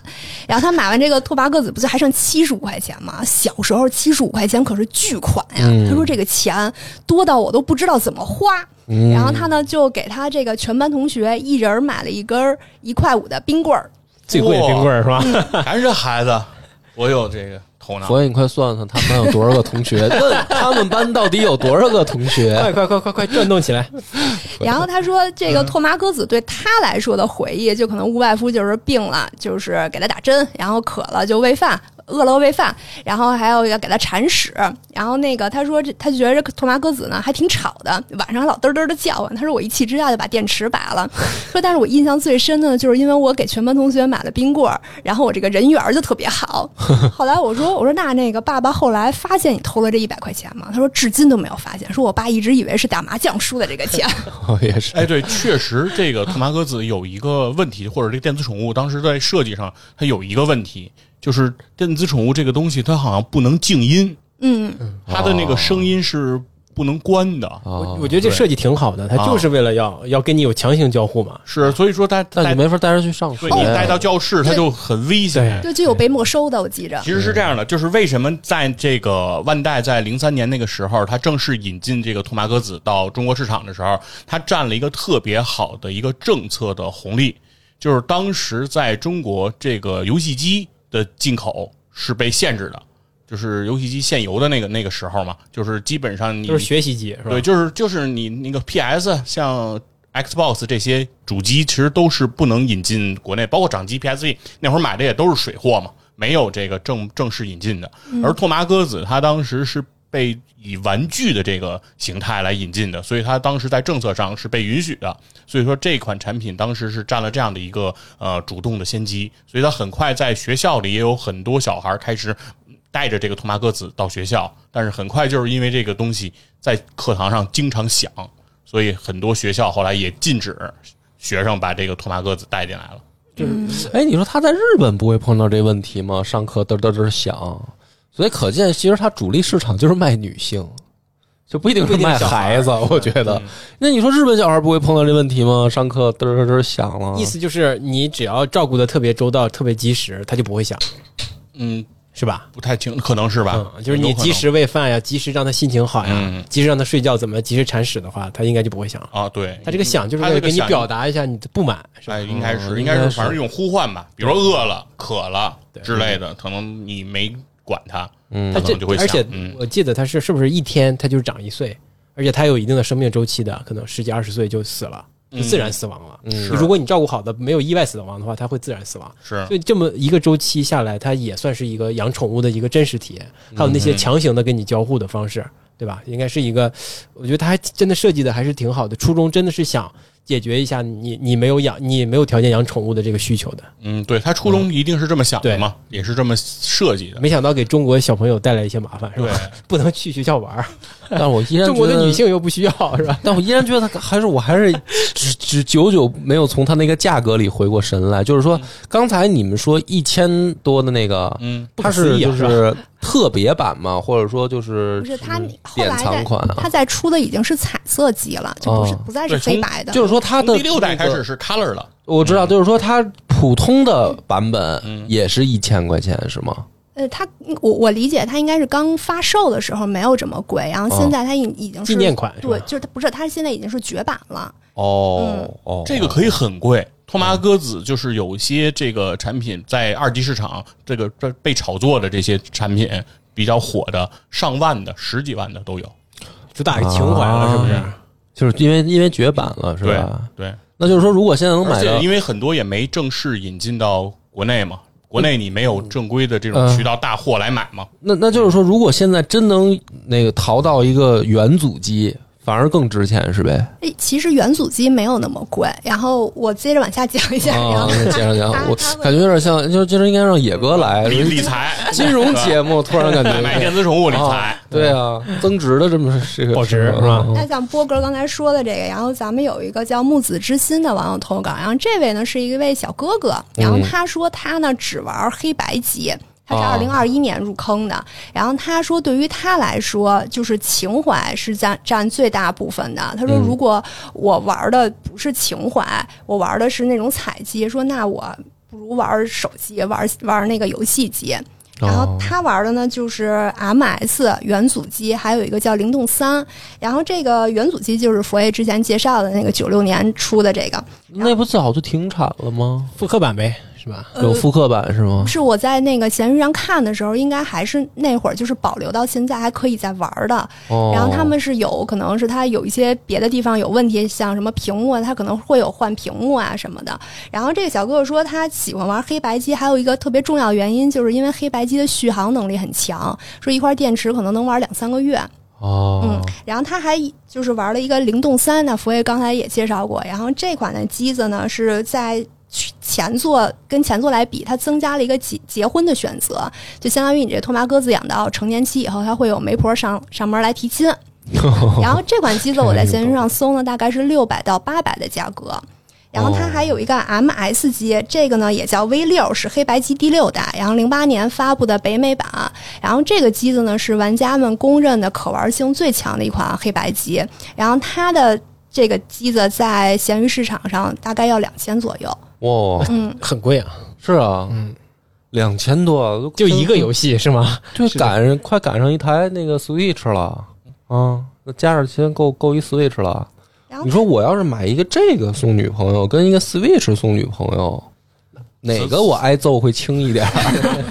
然后他买完这个拓麻鸽子不就还剩七十五块钱吗？小时候七十五块钱可是巨款呀，嗯他说这个钱多到我都不知道怎么花。嗯然后他呢就给他这个全班同学一人买了一根一块五的冰棍儿，最贵的冰棍儿是吧？还是这孩子，我有这个头脑。所以，你快算算他们班有多少个同学？问他们班到底有多少个同学？快快快快快转动起来！然后他说，这个拓麻歌子对他来说的回忆，就可能无外乎就是病了，就是给他打针，然后渴了就喂饭，饿了喂饭，然后还有要给他铲屎。然后那个他说这，他就觉得这拓麻鸽子呢还挺吵的，晚上还老嘚嘚的叫唤。他说我一气之下就把电池拔了。说但是我印象最深的就是因为我给全班同学买了冰棍儿，然后我这个人缘儿就特别好。后来我说我说那那个爸爸后来发现你偷了这一百块钱吗？他说至今都没有发现，说我爸一直以为是打麻将输的这个钱。我 也是。哎，对，确实，这个托马鸽子有一个问题，或者这个电子宠物当时在设计上，它有一个问题，就是电子宠物这个东西，它好像不能静音，嗯。它的那个声音是不能关的。我我觉得这设计挺好的，它就是为了要要跟你有强行交互嘛。是，所以说它但带你没法带它去上学对。你带到教室，它就很危险。对，就有被没收的，我记着。其实是这样的，就是为什么在这个万代在零三年那个时候，它正式引进这个托马鸽子到中国市场的时候，它占了一个特别好的一个政策的红利，就是当时在中国这个游戏机的进口是被限制的，就是游戏机限游的那个那个时候嘛，就是基本上你就是学习机是吧？对，就是就是你那个 PS 像 Xbox 这些主机其实都是不能引进国内，包括掌机 PSV 那会儿买的也都是水货嘛，没有这个正正式引进的。而拓麻鸽子它当时是被以玩具的这个形态来引进的，所以它当时在政策上是被允许的。所以说这款产品当时是占了这样的一个呃主动的先机，所以它很快在学校里也有很多小孩开始带着这个拓麻鸽子到学校，但是很快就是因为这个东西在课堂上经常响，所以很多学校后来也禁止学生把这个拓麻鸽子带进来了。就是哎，你说他在日本不会碰到这问题吗？上课嘚嘚嘚响，所以可见，其实它主力市场就是卖女性，就不一定是卖孩子。我觉得，那你说日本小孩不会碰到这问题吗？上课嘚嘚嘚响了，意思就是你只要照顾的特别周到、特别及时，他就不会响，嗯，是吧？不太清，可能是吧？嗯，就是你及时喂饭呀，及时让他心情好呀嗯，及时让他睡觉，怎么及时铲屎的话，他应该就不会响。啊，对，他这个响就是为了给你表达一下你的不满，是吧？哎，应该是，嗯应该是，应该是反正一种呼唤吧，比如说饿了、渴了之类的，可能你没管它，嗯它这就会响而且嗯我记得它是是不是一天它就是长一岁，而且它有一定的生命周期的，可能十几二十岁就死了，就自然死亡了。嗯如果你照顾好的，没有意外死亡的话，它会自然死亡。是所以这么一个周期下来，它也算是一个养宠物的一个真实体验，还有那些强行的跟你交互的方式，对吧？应该是一个，我觉得它还真的设计的还是挺好的，初衷真的是想解决一下你你没有养你没有条件养宠物的这个需求的。嗯，对他初衷一定是这么想的对嘛，也是这么设计的。没想到给中国小朋友带来一些麻烦，是吧？，不能去学校玩儿，但我依然中国的觉得女性又不需要，是吧？但 我依然觉得他还是我还是只只久久没有从他那个价格里回过神来。就是说，刚才你们说一千多的那个，嗯，不它是就是特别版嘛，或者说就是不是它后典藏款啊它在出的已经是彩色机了，就不是哦不再是黑白的。就是说它的第六代开始是 color 了，我知道，就是说它普通的版本嗯也是一千块钱是吗？呃，它我我理解它应该是刚发售的时候没有这么贵，然后现在它已已经是纪念款对，就是它不是它现在已经是绝版了。哦哦，这个可以很贵。托马鸽子就是有一些这个产品在二级市场这个这被炒作的这些产品比较火的，上万的、十几万的都有。主打情怀了，是不是？啊就是因为因为绝版了是吧？对，那就是说，如果现在能买到因为很多也没正式引进到国内嘛，国内你没有正规的这种渠道大货来买嘛。那那就是说，如果现在真能那个淘到一个原祖机，反而更值钱是呗？哎，其实元祖机没有那么贵。然后我接着往下讲一下，然啊后，那接着讲，我感觉有点像，就就是应该让野哥来理理财、金融节目，突然感觉买 买电子宠物理财啊，对啊，增值的这么这个保值是吧嗯那像波哥刚才说的这个，然后咱们有一个叫木子之心的网友投稿，然后这位呢是一位小哥哥，然后他说他呢只玩黑白机。他是哦二零二一年入坑的，然后他说，对于他来说，就是情怀是占占最大部分的。他说，嗯如果我玩的不是情怀，我玩的是那种采集，说那我不如玩手机，玩玩那个游戏机。然后哦他玩的呢就是 MS 元祖机，还有一个叫灵动三。然后这个元祖机就是佛爷之前介绍的那个九六年出的这个，那不早就停产了吗？复刻版呗，是吧？有复刻版是吗？是我在那个闲鱼上看的时候，应该还是那会儿就是保留到现在还可以再玩的。哦，然后他们是有可能是它有一些别的地方有问题，像什么屏幕啊，它可能会有换屏幕啊什么的。然后这个小哥哥说他喜欢玩黑白机，还有一个特别重要原因，就是因为黑白机的续航能力很强，说一块电池可能能玩两三个月。哦嗯，然后他还就是玩了一个灵动三，那佛爷刚才也介绍过。然后这款的机子呢是在前作跟前作来比，它增加了一个结结婚的选择，就相当于你这托马鸽子养到成年期以后，它会有媒婆上上门来提亲。然后这款机子我在闲鱼上搜呢，大概是六百到八百的价格。然后它还有一个 MS 机，这个呢也叫 V 六，是黑白机第六代，然后零八年发布的北美版。然后这个机子呢是玩家们公认的可玩性最强的一款黑白机。然后它的这个机子在闲鱼市场上大概要两千左右。哇，嗯，很贵啊，是啊，嗯，两千多，就一个游戏是吗？就赶上快赶上一台那个 Switch 了。啊，那加上钱够够一 Switch 了。你说我要是买一个这个送女朋友，跟一个 Switch 送女朋友，哪个我挨揍会轻一点儿？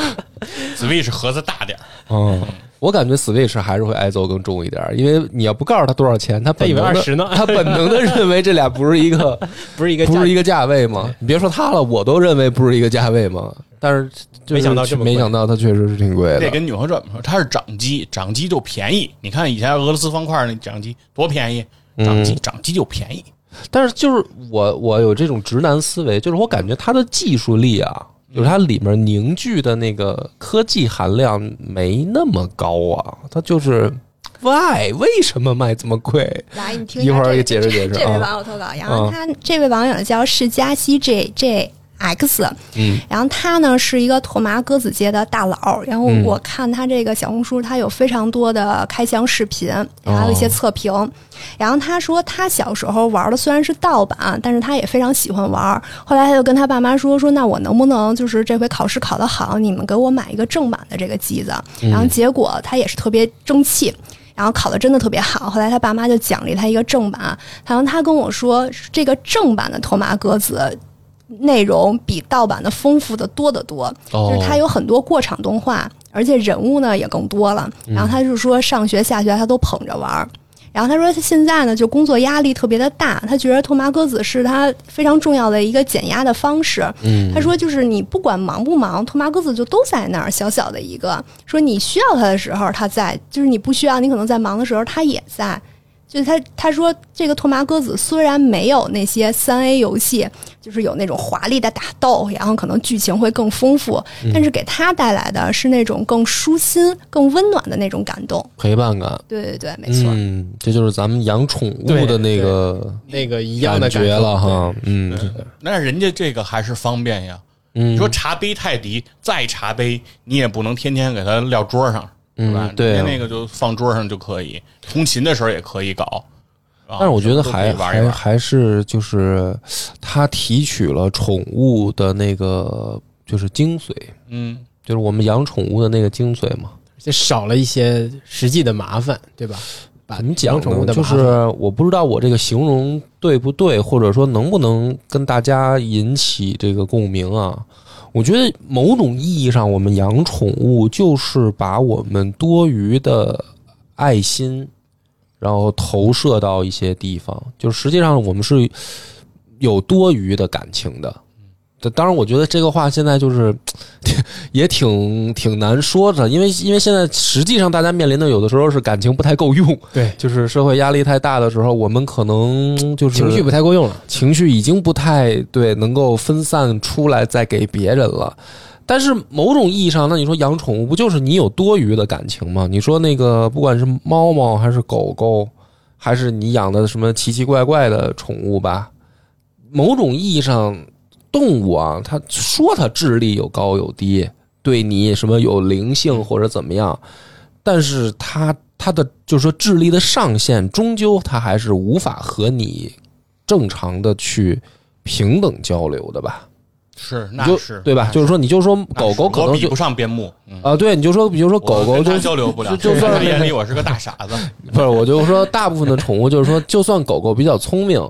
Switch 盒子大点儿，嗯，我感觉 Switch 还是会挨揍更重一点，因为你要不告诉他多少钱，他他以为本能的二十呢，他本能的认为这俩不是一个 不是一个不是一个价位嘛？你别说他了，我都认为不是一个价位嘛。但是就是没想到这么没想到它确实是挺贵的。这跟女朋友说，它是掌机，掌机就便宜。你看以前俄罗斯方块那掌机多便宜，掌机掌机就便宜。但是就是我我有这种直男思维，就是我感觉它的技术力啊，就是它里面凝聚的那个科技含量没那么高啊，它就是 why 为什么卖这么贵？来，你听一会儿这给解释解释这位啊网友投稿，然后他这位网友叫释迦西 J J X，嗯，然后他呢是一个拓麻鸽子界的大佬，然后嗯我看他这个小红书，他有非常多的开箱视频，还有一些测评。然后他说他小时候玩的虽然是盗版，但是他也非常喜欢玩。后来他就跟他爸妈说说，那我能不能就是这回考试考得好，你们给我买一个正版的这个机子？然后结果他也是特别争气。然后考的真的特别好，后来他爸妈就奖励他一个正版。然后他跟我说，这个正版的托马鸽子内容比盗版的丰富的多得多，哦就是它有很多过场动画，而且人物呢也更多了。然后他就说，上学下学他都捧着玩儿。然后他说，他现在呢就工作压力特别的大，他觉得拓麻鸽子是他非常重要的一个减压的方式。嗯他说，就是你不管忙不忙，拓麻鸽子就都在那儿，小小的一个。说你需要他的时候他在，就是你不需要，你可能在忙的时候他也在。就他他说这个拓麻歌子虽然没有那些三 A 游戏，就是有那种华丽的打斗，然后可能剧情会更丰富，但是给他带来的是那种更舒心、更温暖的那种感动。陪伴感，对对对，没错。嗯，这就是咱们养宠物的那个那个一样的感觉了哈。嗯那人家这个还是方便呀。嗯，你说茶杯泰迪再茶杯，你也不能天天给它撂桌上，是吧？嗯对啊那个就放桌上就可以，通勤的时候也可以搞。啊但是我觉得还以玩玩。还还是就是它提取了宠物的那个就是精髓，嗯，就是我们养宠物的那个精髓嘛。就少了一些实际的麻烦，对吧？把你讲养宠物的？就是我不知道我这个形容对不对，或者说能不能跟大家引起这个共鸣啊？我觉得某种意义上，我们养宠物就是把我们多余的爱心，然后投射到一些地方，就实际上我们是有多余的感情的。这当然，我觉得这个话现在就是 也挺挺难说的，因为因为现在实际上大家面临的有的时候是感情不太够用，对就是社会压力太大的时候，我们可能就是情绪不太够用了。情绪已经不太对，能够分散出来再给别人了。但是某种意义上，那你说养宠物不就是你有多余的感情吗？你说那个不管是猫猫还是狗狗，还是你养的什么奇奇怪怪的宠物吧，某种意义上，动物啊，它说它智力有高有低，对你什么有灵性或者怎么样，但是它它的就是说智力的上限，终究它还是无法和你正常的去平等交流的吧？是，那是对吧？就是说，你就说狗狗可能比不上边牧，嗯，啊，对，你就说，比如说狗狗就交流不了，就 就算眼里我是个大傻子。不是，我就说大部分的宠物，就是说，就算狗狗比较聪明，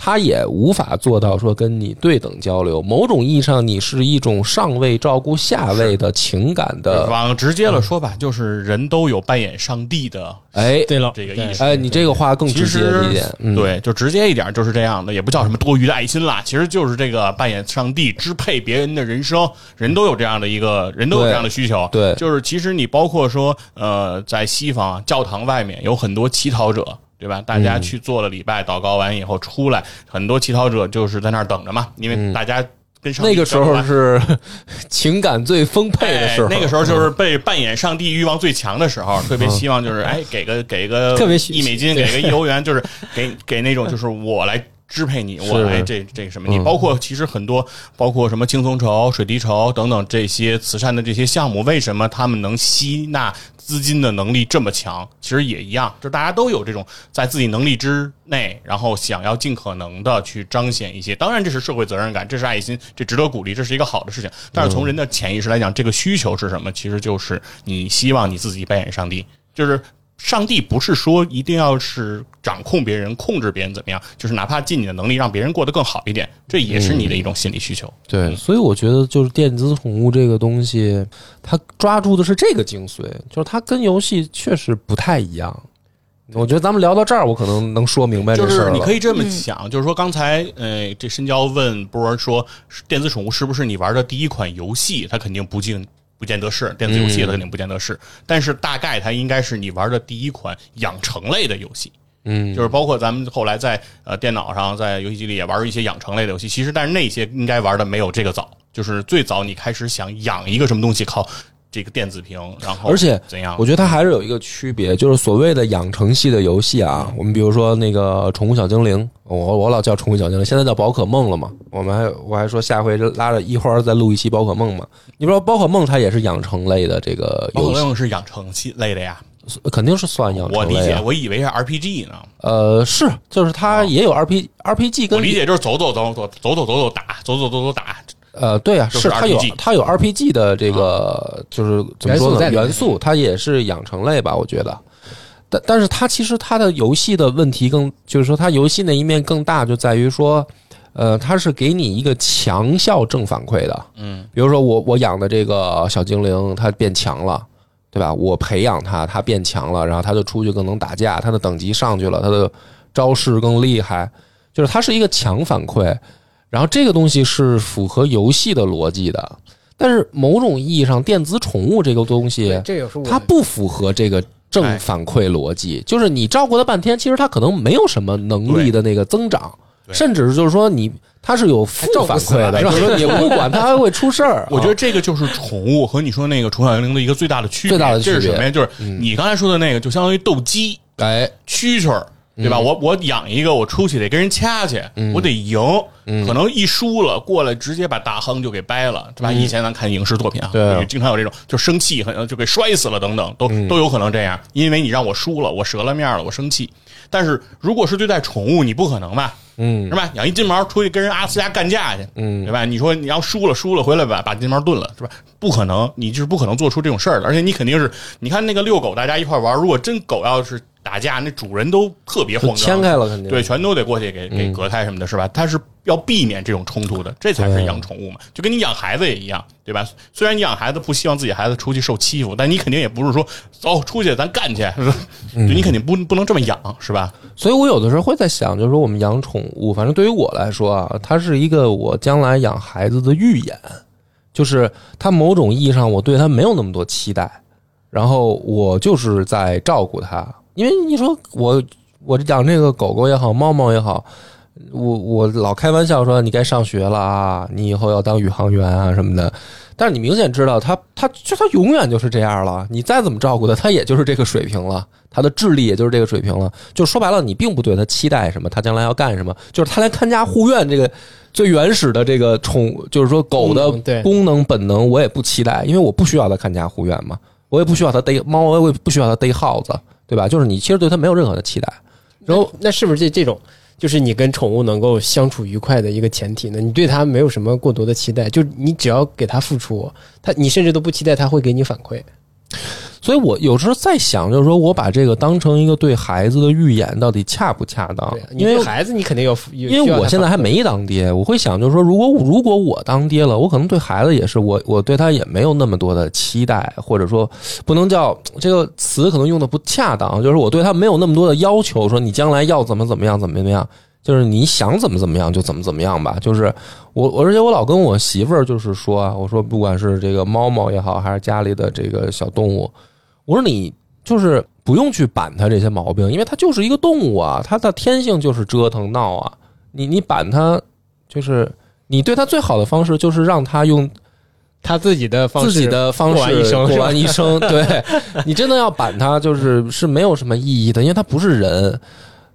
它也无法做到说跟你对等交流。某种意义上，你是一种上位照顾下位的情感的，往直接了说吧，就是人都有扮演上帝的哎对了，这个意思。哎，你这个话更直接一点，嗯，对，就直接一点就是这样的，也不叫什么多余的爱心啦，其实就是这个扮演上帝支配别人的人生，人都有这样的一个人都有这样的需求。对就是其实你包括说，呃，在西方啊，教堂外面有很多乞讨者。对吧？大家去做了礼拜、祷告完以后出来，很多乞讨者就是在那儿等着嘛，因为大家跟上帝那个时候是情感最丰沛的时候，哎，那个时候就是被 扮演上帝欲望最强的时候，特别希望就是哎，给个给个特别需一美金，给个一欧元，就是 给给那种就是我来。支配你，我来这这个什么？你嗯包括其实很多，包括什么轻松筹、水滴筹等等这些慈善的这些项目，为什么他们能吸纳资金的能力这么强？其实也一样，就大家都有这种在自己能力之内，然后想要尽可能的去彰显一些。当然，这是社会责任感，这是爱心，这值得鼓励，这是一个好的事情。但是从人的潜意识来讲，这个需求是什么？其实就是你希望你自己扮演上帝，就是上帝不是说一定要是掌控别人、控制别人怎么样，就是哪怕尽你的能力让别人过得更好一点，这也是你的一种心理需求。对，所以我觉得就是电子宠物这个东西，它抓住的是这个精髓，就是它跟游戏确实不太一样。我觉得咱们聊到这儿，我可能能说明白这就是事儿了。你可以这么想，就是说刚才呃，这深交问波儿说，电子宠物是不是你玩的第一款游戏？它肯定不尽不见得是电子游戏，它肯定不见得是，但是大概它应该是你玩的第一款养成类的游戏。嗯，就是包括咱们后来在呃电脑上，在游戏机里也玩一些养成类的游戏。其实，但是那些应该玩的没有这个早。就是最早你开始想养一个什么东西，靠这个电子屏，然后而且怎样？我觉得它还是有一个区别，就是所谓的养成系的游戏啊，我们比如说那个宠物小精灵，我我老叫宠物小精灵，现在叫宝可梦了嘛。我们还我还说下回拉着一花儿再录一期宝可梦嘛。你不知道宝可梦它也是养成类的这个宝可游戏，梦是养成系类的呀，肯定是算养我理解，成类啊。我以为是 RPG 呢。呃，是，就是它也有 RPG RPG 跟我理解就是走走走走走走走走打，走走走走打。呃，对啊，就是它有它有 RPG 的这个，就是怎么说呢？元素它也是养成类吧，我觉得。但但是它其实它的游戏的问题更，就是说它游戏那一面更大，就在于说，呃，它是给你一个强效正反馈的。嗯，比如说我我养的这个小精灵，它变强了，对吧？我培养它，它变强了，然后它就出去更能打架，它的等级上去了，它的招式更厉害，就是它是一个强反馈。然后这个东西是符合游戏的逻辑的，但是某种意义上，电子宠物这个东西，这也是它不符合这个正反馈逻辑。就是你照顾它半天，其实它可能没有什么能力的那个增长，对甚至就是说你它是有负反馈的，死了 是吧就是说你不管它还会出事儿。我觉得这个就是宠物和你说那个宠小精灵的一个最大的区别。最大的区别这是什么呀？就是你刚才说的那个，就相当于斗鸡、哎，蛐蛐儿，对吧？我我养一个，我出去得跟人掐去，我得赢，可能一输了过来直接把大亨就给掰了，对吧？以前咱看影视作品啊，对啊经常有这种，就生气，可能就给摔死了等等，都都有可能这样，因为你让我输了，我折了面了，我生气。但是如果是对待宠物，你不可能吧？嗯是吧？养一金毛出去跟人阿斯加干架去，嗯对吧？你说你要输了，输了回来吧，把金毛炖了，是吧？不可能，你就是不可能做出这种事儿的。而且你肯定是，你看那个遛狗，大家一块玩，如果真狗要是打架，那主人都特别慌张，牵开了肯定。对，全都得过去给给隔开什么的，是吧？他是要避免这种冲突的，这才是养宠物嘛，就跟你养孩子也一样，对吧？虽然你养孩子不希望自己孩子出去受欺负，但你肯定也不是说走出去咱干去，你肯定不不能这么养，是吧？所以我有的时候会在想，就是说我们养宠物，反正对于我来说啊，它是一个我将来养孩子的预演，就是它某种意义上我对它没有那么多期待，然后我就是在照顾它，因为你说我我养这个狗狗也好，猫猫也好。我我老开玩笑说你该上学了啊，你以后要当宇航员啊什么的，但是你明显知道它它就它永远就是这样了，你再怎么照顾它，它也就是这个水平了，它的智力也就是这个水平了。就说白了，你并不对它期待什么，它将来要干什么，就是它连看家护院这个最原始的这个宠，就是说狗的功能本能，我也不期待，因为我不需要它看家护院嘛，我也不需要它逮猫，我也不需要它逮耗子，对吧？就是你其实对它没有任何的期待。然后那是不是这这种就是你跟宠物能够相处愉快的一个前提呢？你对它没有什么过多的期待，就你只要给它付出，它你甚至都不期待它会给你反馈。所以我有时候在想，就是说我把这个当成一个对孩子的预演，到底恰不恰当因为孩子你肯定有，因为我现在还没。没当爹，我会想，就是说，如果如果我当爹了，我可能对孩子也是，我我对他也没有那么多的期待，或者说不能叫这个词可能用的不恰当，就是我对他没有那么多的要求，说你将来要怎么怎么样，怎么怎么样，就是你想怎么怎么样就怎么怎么样吧。就是我我而且我老跟我媳妇儿就是说啊，我说不管是这个猫猫也好，还是家里的这个小动物，我说你就是不用去板它这些毛病，因为它就是一个动物啊，它的天性就是折腾闹啊。你你板它，就是你对它最好的方式就是让它用他自己的方式，自己的方式过完一生过完一生。对 你真的要板它，就是是没有什么意义的，因为它不是人。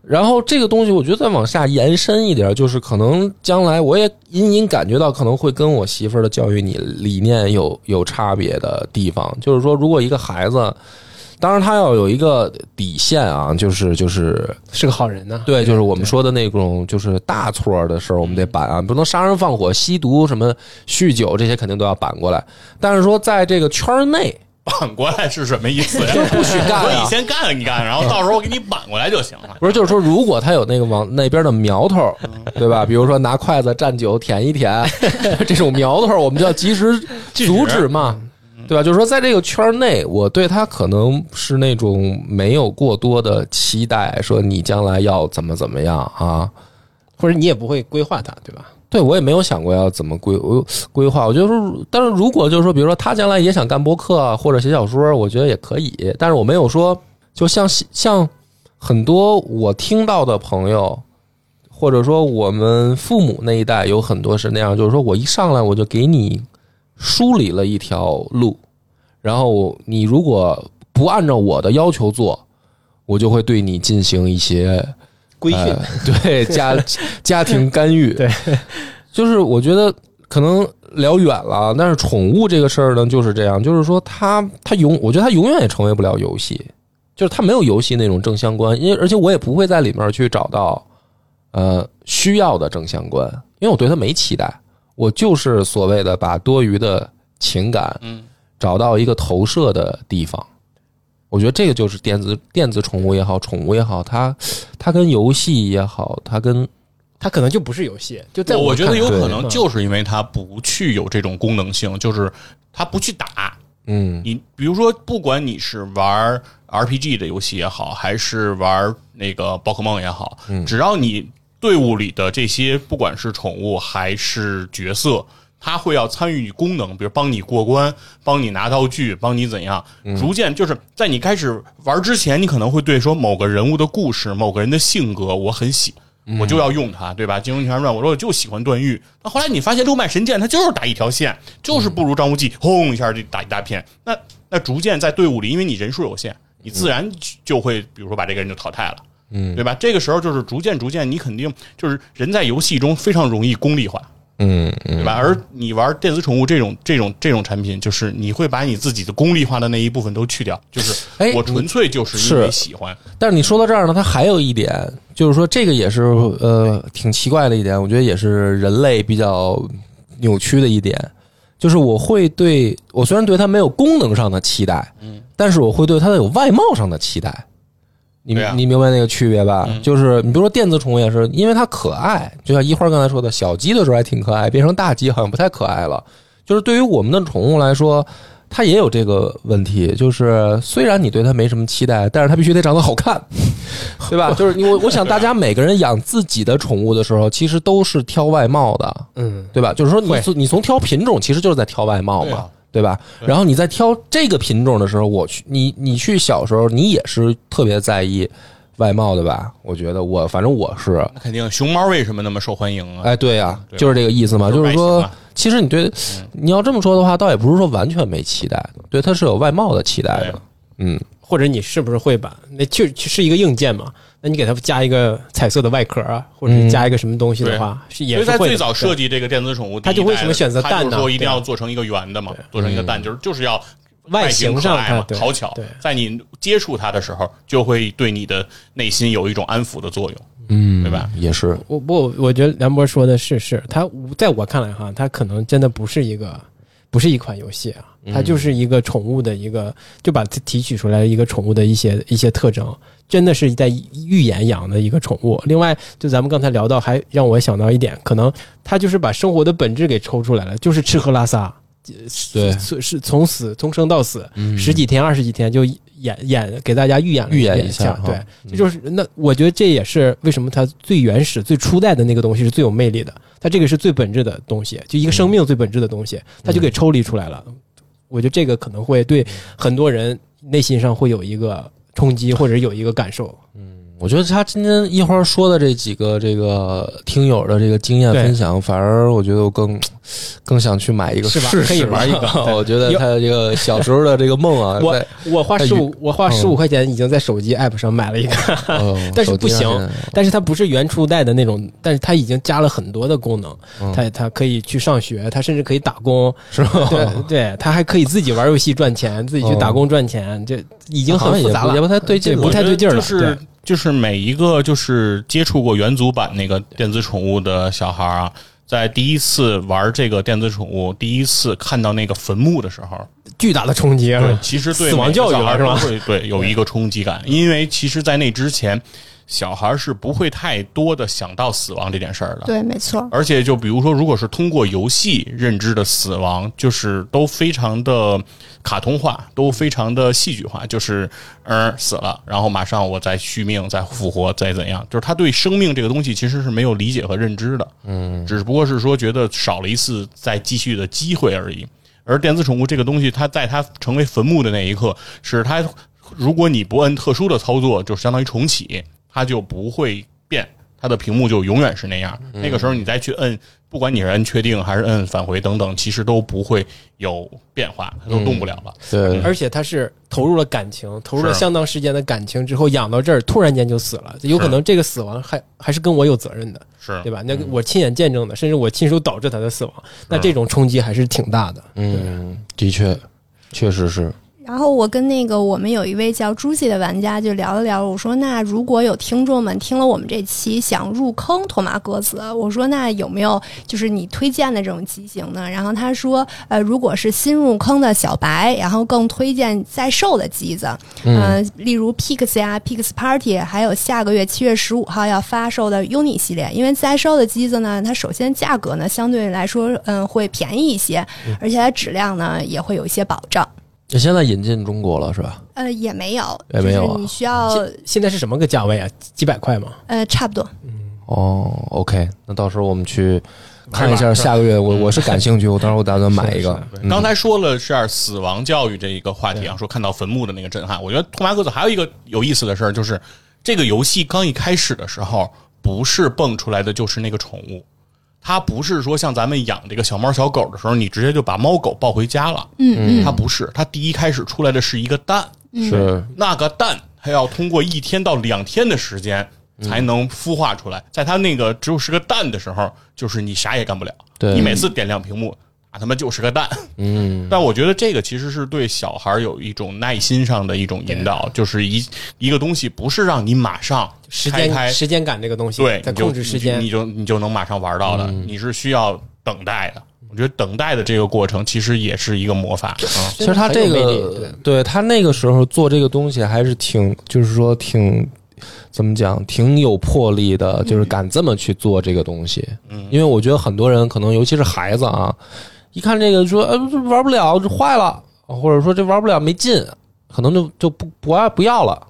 然后这个东西，我觉得再往下延伸一点，就是可能将来我也隐隐感觉到可能会跟我媳妇儿的教育理理念有有差别的地方。就是说，如果一个孩子，当然他要有一个底线啊，就是就是是个好人呢。对，就是我们说的那种，就是大错的事儿，我们得板啊，不能杀人放火、吸毒、什么酗酒这些肯定都要板过来。但是说在这个圈儿内，扳过来是什么意思呀？不许干啊说你先干一干，然后到时候我给你扳过来就行了。不是，就是说，如果他有那个往那边的苗头，对吧？比如说拿筷子蘸酒舔一舔，这种苗头，我们就要及时阻止嘛，对吧？就是说，在这个圈内，我对他可能是那种没有过多的期待，说你将来要怎么怎么样啊？或者你也不会规划他，对吧？对我也没有想过要怎么规规划。我觉得说，但是如果就是说，比如说他将来也想干播客或者写小说，我觉得也可以。但是我没有说，就像像很多我听到的朋友，或者说我们父母那一代有很多是那样，就是说我一上来我就给你梳理了一条路，然后你如果不按照我的要求做，我就会对你进行一些规训。呃对 家家庭干预，对，就是我觉得可能聊远了，但是宠物这个事儿呢就是这样，就是说它它永，我觉得它永远也成为不了游戏，就是它没有游戏那种正相关，因为而且我也不会在里面去找到呃需要的正相关，因为我对它没期待，我就是所谓的把多余的情感嗯。找到一个投射的地方。我觉得这个就是电子电子宠物也好，宠物也好，它它跟游戏也好，它跟它可能就不是游戏，就在我我觉得有可能就是因为它不去有这种功能性，就是它不去打嗯你。比如说，不管你是玩 RPG 的游戏也好，还是玩那个宝可梦也好，只要你队伍里的这些不管是宠物还是角色。它会要参与功能，比如帮你过关、帮你拿道具、帮你怎样，逐渐就是在你开始玩之前，你可能会对说某个人物的故事、某个人的性格我很喜，我就要用它，对吧？《金庸群侠传》，我说我就喜欢段誉。那后来你发现六脉神剑它就是打一条线，就是不如张无忌，轰一下就打一大片。那那逐渐在队伍里，因为你人数有限，你自然就会比如说把这个人就淘汰了。嗯对吧？这个时候就是逐渐逐渐，你肯定就是人在游戏中非常容易功利化，嗯嗯对吧？而你玩电子宠物这种这种这种产品，就是你会把你自己的功利化的那一部分都去掉，就是 哎我纯粹就是因为喜欢，但是你说到这儿呢，它还有一点，就是说这个也是呃挺奇怪的一点，我觉得也是人类比较扭曲的一点，就是我会对我虽然对它没有功能上的期待，嗯，但是我会对它的有外貌上的期待。你、你明白那个区别吧？嗯就是你比如说电子宠物也是，因为它可爱，就像一花刚才说的，小鸡的时候还挺可爱，变成大鸡好像不太可爱了。就是对于我们的宠物来说，它也有这个问题，就是虽然你对它没什么期待，但是它必须得长得好看，对吧？就是你我我想大家每个人养自己的宠物的时候，其实都是挑外貌的，嗯，对吧？就是说你你从挑品种，其实就是在挑外貌嘛对吧？然后你在挑这个品种的时候，我去你你去小时候，你也是特别在意外貌的吧？我觉得我反正我是，那肯定熊猫为什么那么受欢迎啊？哎，对呀、就是这个意思嘛，就是说。其实你对你要这么说的话，倒也不是说完全没期待，对它是有外貌的期待的。嗯，或者你是不是会把那就是一个硬件嘛？那你给它加一个彩色的外壳啊，或者是加一个什么东西的话，是也所以在是会的。最早设计这个电子宠物它就为什么选择蛋呢一定要做成一个圆的嘛，做成一个蛋，就是就是要外形形可爱嘛，上它对。讨巧。在你接触它的时候，就会对你的内心有一种安抚的作用。嗯，对吧？也是，我不，我觉得梁博说的是是，它在我看来哈，它可能真的不是一个，不是一款游戏啊，它就是一个宠物的一个，就把它提取出来一个宠物的一些一些特征，真的是在预演养的一个宠物。另外，就咱们刚才聊到，还让我想到一点，可能它就是把生活的本质给抽出来了，就是吃喝拉撒。对是是从死从生到死，嗯十几天二十几天就演演给大家预演预演一一下对，这就是那我觉得这也是为什么它最原始、最初代的那个东西是最有魅力的。它这个是最本质的东西，就一个生命最本质的东西，它就给抽离出来了。我觉得这个可能会对很多人内心上会有一个冲击，或者有一个感受。嗯我觉得他今天一会儿说的这几个这个听友的这个经验分享，反而我觉得我更更想去买一个是吧？试试可以玩一个。我觉得他这个小时候的这个梦啊，我我花在十五，我花嗯十五块钱已经在手机 app 上买了一个，哦 但是不行但是它不是原初代的那种，但是它已经加了很多的功能。嗯。它它可以去上学，它甚至可以打工，是吧？对对，它还可以自己玩游戏赚钱，自己去打工赚钱，这已经很复杂了。也不太对劲了，不太对劲儿了就是对就是每一个就是接触过元祖版那个电子宠物的小孩儿啊，在第一次玩这个电子宠物，第一次看到那个坟墓的时候，巨大的冲击啊！对，其实对死亡教育每个小孩了是对有一个冲击感，因为其实，在那之前，小孩是不会太多的想到死亡这件事儿的。对，没错。而且，就比如说，如果是通过游戏认知的死亡，就是都非常的卡通化，都非常的戏剧化，就是嗯死了，然后马上我再续命、再复活、再怎样，就是他对生命这个东西其实是没有理解和认知的，嗯，只不过是说觉得少了一次再继续的机会而已。而电子宠物这个东西，它在它成为坟墓的那一刻，是它如果你不按特殊的操作，就相当于重启，它就不会变，它的屏幕就永远是那样。那个时候你再去摁，不管你是摁确定还是摁返回等等，其实都不会有变化，它都动不了了。对，而且它是投入了感情，投入了相当时间的感情之后养到这儿，突然间就死了，有可能这个死亡还还是跟我有责任的，是。对吧？那个我亲眼见证的，甚至我亲手导致他的死亡，那这种冲击还是挺大的。嗯，的确，确实是，然后我跟那个我们有一位叫朱记的玩家就聊了聊，我说那如果有听众们听了我们这期想入坑托马鸽子，我说那有没有就是你推荐的这种机型呢？然后他说，呃，如果是新入坑的小白，然后更推荐在售的机子，呃，例如 Pix 呀、Pix Party，还有下个月七月十五号要发售的 Uni 系列，因为在售的机子呢，它首先价格呢相对来说，嗯，会便宜一些，而且它质量呢也会有一些保障。那现在引进中国了是吧？呃，也没有，也没有啊就是你需要现现在是什么个价位啊？几百块吗？呃，差不多。哦，OK，那到时候我们去看一下，下个月我我是感兴趣，我到时候 我打算买一个。嗯刚才说了是死亡教育这一个话题啊，说看到坟墓的那个震撼。我觉得《托马鸽子》还有一个有意思的事儿，就是这个游戏刚一开始的时候，不是蹦出来的就是那个宠物，它不是说像咱们养这个小猫小狗的时候，你直接就把猫狗抱回家了。嗯嗯，它不是，它第一开始出来的是一个蛋，是。那个蛋它要通过一天到两天的时间才能孵化出来，在它那个只有是个蛋的时候，就是你啥也干不了。对。你每次点亮屏幕，啊他妈就是个蛋。嗯，但我觉得这个其实是对小孩有一种耐心上的一种引导，就是一一个东西不是让你马上时开开间时间感这个东西，对，在控制时间你，就你就能马上玩到的，你是需要等待的。我觉得等待的这个过程其实也是一个魔法啊。其实他这个对，对他那个时候做这个东西还是挺，就是说挺怎么讲，挺有魄力的，就是敢这么去做这个东西。嗯因为我觉得很多人可能，尤其是孩子啊，一看这个说，呃，这玩不了，这坏了，或者说这玩不了没劲，可能就就不不爱不要了。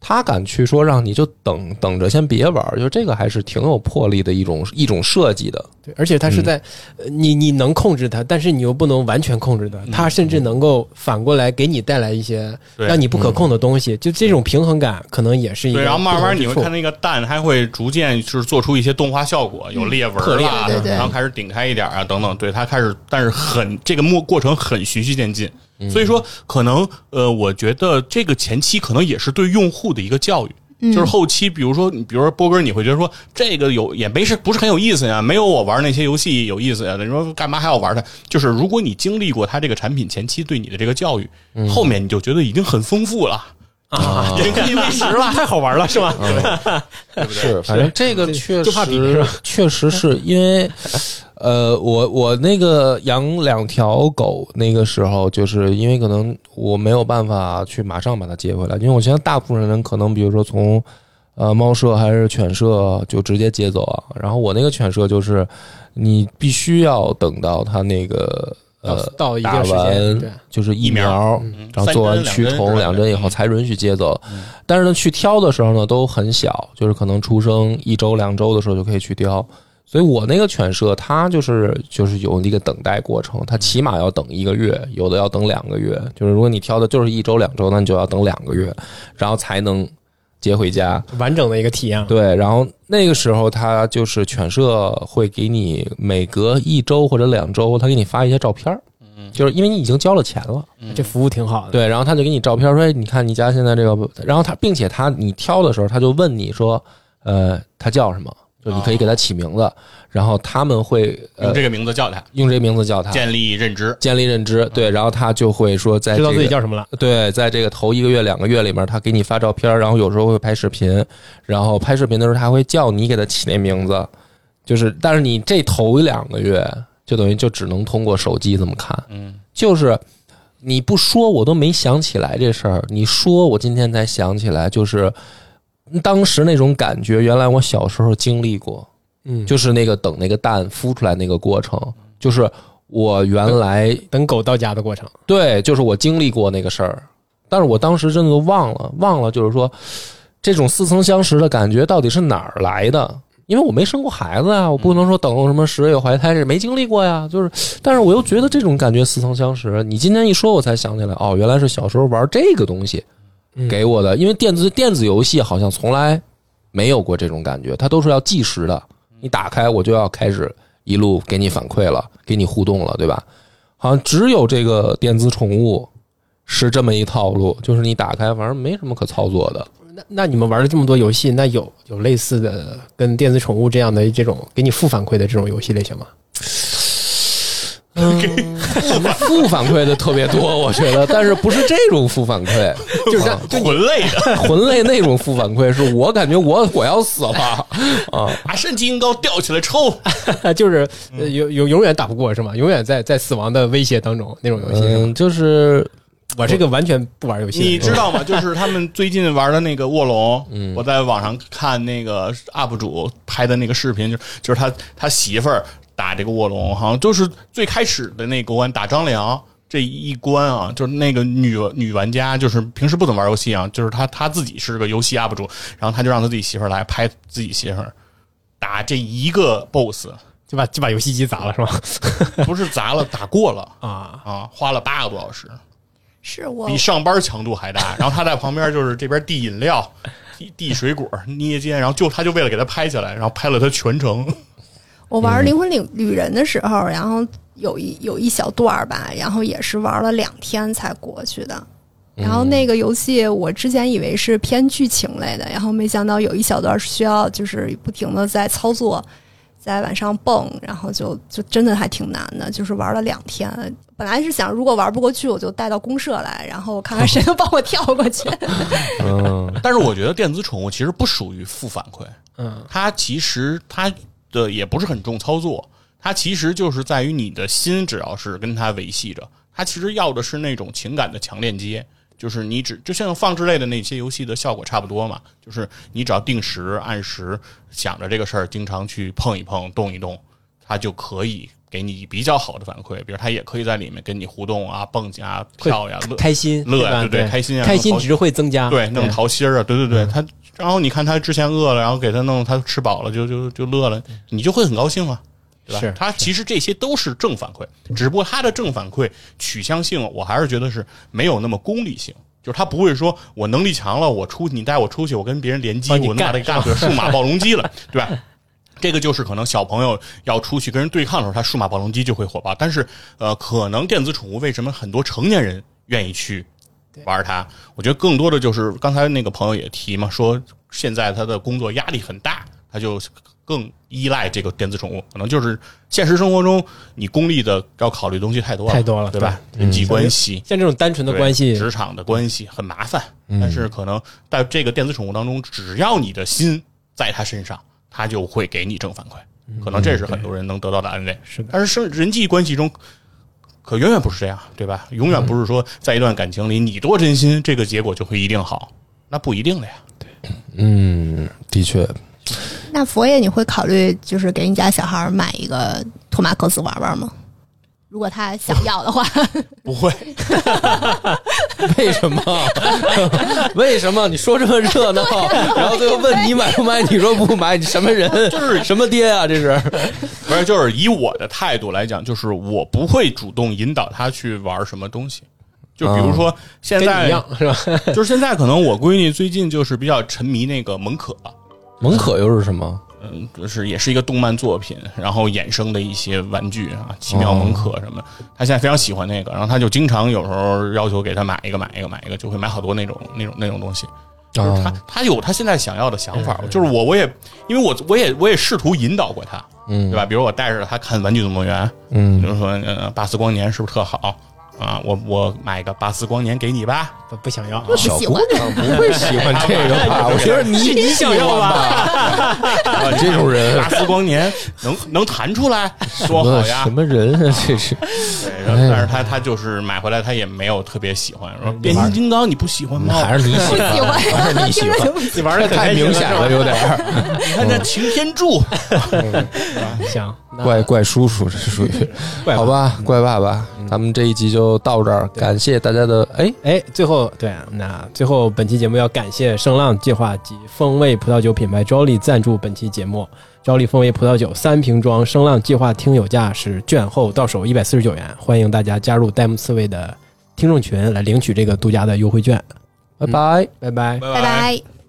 他敢去说让你就等等着，先别玩儿，就这个还是挺有魄力的一种 一种设计的。对，而且他是在、呃你你能控制它，但是你又不能完全控制它，它甚至能够反过来给你带来一些让你不可控的东西，就这种平衡感可能也是一个对，然后慢慢你会看那个蛋，它会逐渐就是做出一些动画效果，有裂纹破裂啦，对对。对然后开始顶开一点啊，等等。对，它开始，但是很这个过过程很循序渐进，嗯所以说可能呃，我觉得这个前期可能也是对用户的一个教育。就是后期，比如说，比如说波哥，你会觉得说这个有也没是不是很有意思呀，没有我玩那些游戏有意思呀。你说干嘛还要玩它？就是如果你经历过它这个产品前期对你的这个教育，后面你就觉得已经很丰富了啊，已经可以喂食了。太好玩了，是吧？对不对？是，反正这个确实确实是因为，呃，我我那个养两条狗，那个时候就是因为可能我没有办法去马上把它接回来，因为我现在大部分人可能比如说从呃猫舍还是犬舍就直接接走啊，然后我那个犬舍就是你必须要等到它那个呃到一打定时间，完，就是疫疫苗然后做完驱虫两针以后才允许接走。但是呢，去挑的时候呢都很小，就是可能出生一周两周的时候就可以去挑。所以我那个犬舍它就是就是有一个等待过程，它起码要等一个月，有的要等两个月。就是如果你挑的就是一周两周，那你就要等两个月，然后才能接回家。完整的一个体验。对，然后那个时候他就是犬舍会给你每隔一周或者两周，他给你发一些照片儿就是因为你已经交了钱了，这服务挺好的。对，然后他就给你照片说，哎，你看你家现在这个，然后他并且他你挑的时候，他就问你说，呃，他叫什么？就你可以给他起名字，然后他们会呃用这个名字叫他，用这个名字叫他，建立认知。建立认知，对，然后他就会说在知道自己叫什么了。对，在这个头一个月、两个月里面，他给你发照片，然后有时候会拍视频，然后拍视频的时候他会叫你给他起那名字，就是，但是你这头一两个月就等于就只能通过手机这么看，嗯，就是你不说我都没想起来这事儿，你说我今天才想起来，就是当时那种感觉，原来我小时候经历过，嗯，就是那个等那个蛋孵出来那个过程，就是我原来等狗到家的过程。对，就是我经历过那个事儿，但是我当时真的都忘了，忘了就是说这种似曾相识的感觉到底是哪儿来的？因为我没生过孩子啊，我不能说等什么十月怀胎这没经历过呀。就是，但是我又觉得这种感觉似曾相识。你今天一说，我才想起来，哦，原来是小时候玩这个东西嗯给我的。因为电子电子游戏好像从来没有过这种感觉，它都是要计时的。你打开我就要开始一路给你反馈了，给你互动了，对吧？好像只有这个电子宠物是这么一套路，就是你打开，反正没什么可操作的。那那你们玩了这么多游戏，那有有类似的跟电子宠物这样的这种给你负反馈的这种游戏类型吗？负反馈的特别多，我觉得，但是不是这种负反馈，就是它魂类的，魂类那种负反馈，是我感觉我我要死了啊！把神经膏吊起来抽。就是呃有有永远打不过是吗？永远在在死亡的威胁当中那种游戏就是我这个完全不玩游戏的，你知道吗？就是他们最近玩的那个卧龙，嗯我在网上看那个 UP 主拍的那个视频，就就是他他媳妇儿打这个卧龙，好像就是最开始的那个关打张良。这一关啊，就是那个女女玩家，就是平时不怎么玩游戏啊，就是她她自己是个游戏 UP 主，然后她就让她自己媳妇来拍自己媳妇打这一个 BOSS，就把就把游戏机砸了是吗？不是砸了，打过了啊，啊，花了八个多小时。是我比上班强度还大。然后他在旁边就是这边递饮料、递递水果、捏肩，然后就他就为了给他拍下来，然后拍了他全程。我玩《灵魂旅旅人》的时候，然后有一有一小段儿吧，然后也是玩了两天才过去的。然后那个游戏我之前以为是偏剧情类的，然后没想到有一小段是需要就是不停的在操作，在往上蹦，然后就就真的还挺难的，就是玩了两天。本来是想如果玩不过去，我就带到公社来，然后看看 谁能帮我跳过去。嗯 但是我觉得电子宠物其实不属于负反馈，嗯，它其实它的也不是很重操作，它其实就是在于你的心，只要是跟它维系着，它其实要的是那种情感的强链接。就是你只就像放置类的那些游戏的效果差不多嘛，就是你只要定时按时想着这个事儿，经常去碰一碰、动一动，它就可以给你比较好的反馈。比如他也可以在里面跟你互动啊、蹦啊、跳呀、乐开心乐呀对对对开心啊开心值会增加，对，弄桃心儿啊，对对对，他然后你看他之前饿了，然后给他弄，他吃饱了就就就乐了，你就会很高兴啊，对吧？是他其实这些都是正反馈，只不过他的正反馈取向性，我还是觉得是没有那么功利性。就是他不会说我能力强了，我出你带我出去，我跟别人联机，你我能把他干干个数码暴龙机了，对吧？这个就是可能小朋友要出去跟人对抗的时候，他数码暴龙机就会火爆。但是，呃，可能电子宠物为什么很多成年人愿意去玩它？我觉得更多的就是刚才那个朋友也提嘛，说现在他的工作压力很大，他就更依赖这个电子宠物。可能就是现实生活中你功利的要考虑的东西太多了，太多了对吧？人际关系。像这种单纯的关系，职场的关系很麻烦，但是可能在这个电子宠物当中，只要你的心在它身上，它就会给你正反馈。可能这是很多人能得到的安慰。是的但是生人际关系中，可远远不是这样，对吧？永远不是说在一段感情里你多真心，这个结果就会一定好，那不一定的呀。嗯，的确，那佛爷，你会考虑就是给你家小孩买一个托马克斯玩玩吗？如果他想要的话，不会，为什么？为什么？你说这么热闹，然后最后问你买不买，你说不买，你什么人？就是什么爹啊？这是？不是，就是以我的态度来讲，就是我不会主动引导他去玩什么东西。就比如说现在是吧？就是现在可能我闺女最近就是比较沉迷那个蒙可，蒙可又是什么？嗯，就是也是一个动漫作品，然后衍生的一些玩具啊，奇妙蒙可什么，他现在非常喜欢那个，然后他就经常有时候要求给他买一个买一个买一个，就会买好多那种那种那种东西。就是他他，有他现在想要的想法，就是我我也因为我我也我也试图引导过他，嗯对吧？比如我带着他看《玩具总动员》，比嗯如说呃巴斯光年是不是特好啊？我我买个巴斯光年给你吧，不不想要小姑喜欢娘不会喜欢 这个吧？我觉得你你想要吧？啊，这种人巴斯光年能能弹出来，说好呀什！么人啊？这是 对，但是他他就是买回来，他也没有特别喜欢。说变形金刚你不喜欢吗？还是你喜欢？还是你喜欢？你玩的太明显了，有点儿你看这擎天柱，行，那怪怪叔叔，这是属于 怪好吧？怪爸爸，咱们这一集就到这儿，感谢大家的哎，哎，最后对，那最后本期节目要感谢声浪计划及风味葡萄酒品牌 Jolly 赞助本期节目。Jolly 风味葡萄酒三瓶装声浪计划听友价是券后到手一百四十九元，欢迎大家加入戴姆刺猬的听众群来领取这个独家的优惠券。拜拜。拜拜。拜拜。